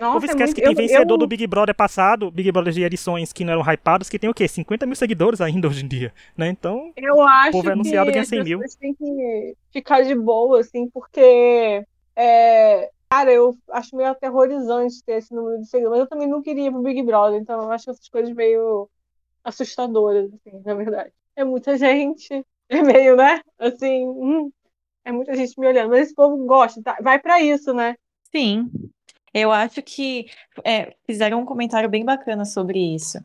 Speaker 1: Nossa, Povo esquece é muito... que tem vencedor eu... do Big Brother passado, Big Brother de edições que não eram hypadas, que tem o quê? 50 mil seguidores ainda hoje em dia, né? Então,
Speaker 4: eu acho
Speaker 1: o povo é anunciado ganha 100 mil.
Speaker 4: tem que ficar de boa, assim, porque, é... cara, eu acho meio aterrorizante ter esse número de seguidores, mas eu também não queria ir pro Big Brother, então eu acho essas coisas meio assustadoras, assim, na verdade. É muita gente, é meio, né? Assim, hum, é muita gente me olhando, mas esse povo gosta, tá? vai para isso, né?
Speaker 2: Sim, eu acho que é, fizeram um comentário bem bacana sobre isso.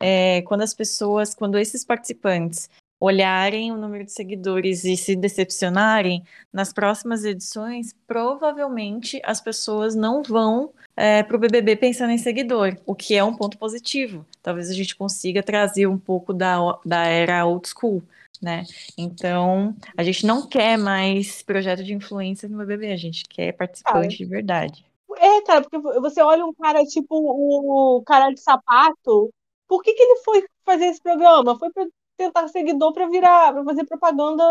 Speaker 2: É, quando as pessoas, quando esses participantes olharem o número de seguidores e se decepcionarem, nas próximas edições, provavelmente as pessoas não vão é, para o BBB pensando em seguidor, o que é um ponto positivo. Talvez a gente consiga trazer um pouco da, da era old school. Né? Então, a gente não quer mais projeto de influência no BBB, a gente quer participante ah, de verdade.
Speaker 4: É, cara, porque você olha um cara tipo o cara de sapato. Por que, que ele foi fazer esse programa? Foi para tentar seguidor para virar, para fazer propaganda,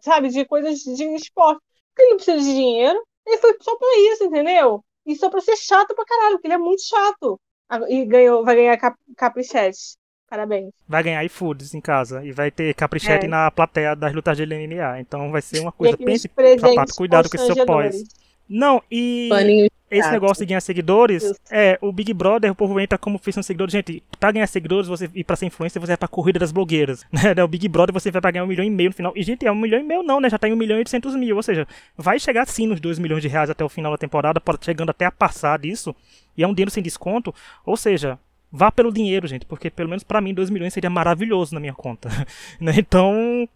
Speaker 4: sabe, de coisas de esporte. Porque ele não precisa de dinheiro. Ele foi só para isso, entendeu? E só para ser chato pra caralho, porque ele é muito chato. E ganhou, vai ganhar cap, caprichete. Parabéns.
Speaker 1: Vai ganhar iFoods em casa. E vai ter caprichete é. na plateia das lutas de MMA. Então vai ser uma coisa. Pense, sapato, cuidado com esse seu pós. Não, e Paninho esse negócio de ganhar seguidores, é, o Big Brother, o povo entra como fez um seguidor. Gente, pra ganhar seguidores você, e pra ser influencer, você vai pra corrida das blogueiras. Né? O Big Brother você vai pra ganhar um milhão e meio no final. E, gente, é um milhão e meio não, né? Já tá em um milhão e oitocentos mil. Ou seja, vai chegar sim nos dois milhões de reais até o final da temporada, chegando até a passar disso. E é um dinheiro sem desconto. Ou seja, vá pelo dinheiro, gente, porque pelo menos para mim 2 milhões seria maravilhoso na minha conta. né? Então,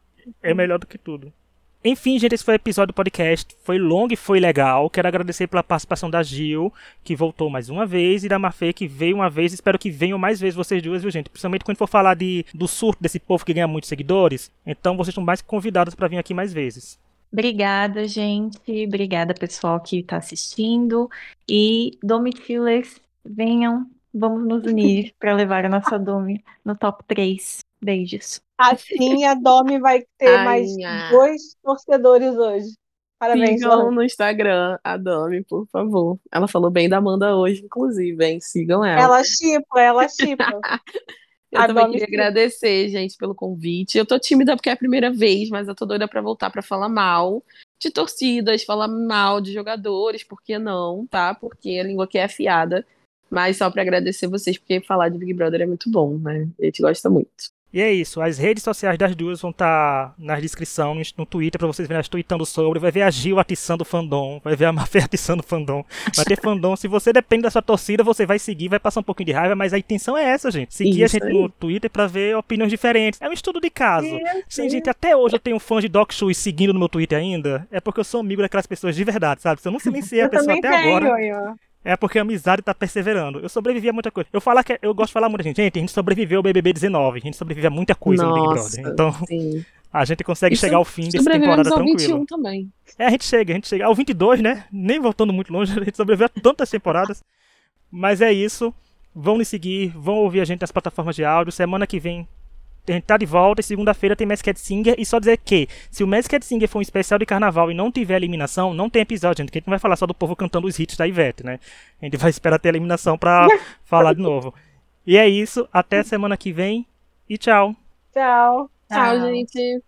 Speaker 1: é melhor do que tudo. Enfim, gente, esse foi o episódio do podcast. Foi longo e foi legal. Quero agradecer pela participação da Gil, que voltou mais uma vez, e da Mafê, que veio uma vez. Espero que venham mais vezes vocês duas, viu, gente? Principalmente quando for falar de, do surto desse povo que ganha muitos seguidores. Então, vocês estão mais convidados para vir aqui mais vezes.
Speaker 2: Obrigada, gente. Obrigada, pessoal que está assistindo. E Domitillers, venham, vamos nos unir para levar a nossa Domi no top 3. Beijos.
Speaker 4: Assim a Domi vai ter Ai, mais minha. dois torcedores hoje. Parabéns,
Speaker 3: Sigam Domi. no Instagram a Domi, por favor. Ela falou bem da Amanda hoje, inclusive, hein? Sigam ela.
Speaker 4: Ela chipa, ela chipa.
Speaker 3: eu a também Domi queria chipa. agradecer, gente, pelo convite. Eu tô tímida porque é a primeira vez, mas eu tô doida pra voltar pra falar mal de torcidas, falar mal de jogadores, por que não, tá? Porque a língua aqui é afiada. Mas só para agradecer vocês, porque falar de Big Brother é muito bom, né? A gente gosta muito.
Speaker 1: E é isso, as redes sociais das duas vão estar tá na descrição, no, no Twitter, para vocês verem as tweetando sobre. Vai ver a Gil atiçando fandom, vai ver a Mafé atiçando fandom. Vai ter fandom. Se você depende da sua torcida, você vai seguir, vai passar um pouquinho de raiva, mas a intenção é essa, gente. Seguir isso a gente aí. no Twitter para ver opiniões diferentes. É um estudo de caso. Sim, gente, até hoje eu tenho fãs de Doc Shoes seguindo no meu Twitter ainda. É porque eu sou amigo daquelas pessoas de verdade, sabe? Se eu não silenciei a pessoa até tenho, agora. Eu. É porque a amizade tá perseverando. Eu sobrevivi a muita coisa. Eu falar que eu gosto de falar muita gente. Gente, a gente sobreviveu ao BBB 19. A gente sobreviveu a muita coisa Nossa, no Big Brother. Então, sim. a gente consegue chegar ao fim dessa temporada ao 21
Speaker 3: também.
Speaker 1: É, a gente chega, a gente chega ao 22, né? Nem voltando muito longe, a gente sobreviveu a tantas temporadas. Mas é isso. Vão nos seguir, vão ouvir a gente nas plataformas de áudio. Semana que vem a gente tá de volta e segunda-feira tem Masked Singer. E só dizer que, se o Masked Singer for um especial de carnaval e não tiver eliminação, não tem episódio, gente. Que a gente não vai falar só do povo cantando os hits da Ivete, né? A gente vai esperar ter a eliminação pra falar de novo. E é isso. Até semana que vem. E tchau.
Speaker 4: Tchau.
Speaker 3: Tchau, tchau gente.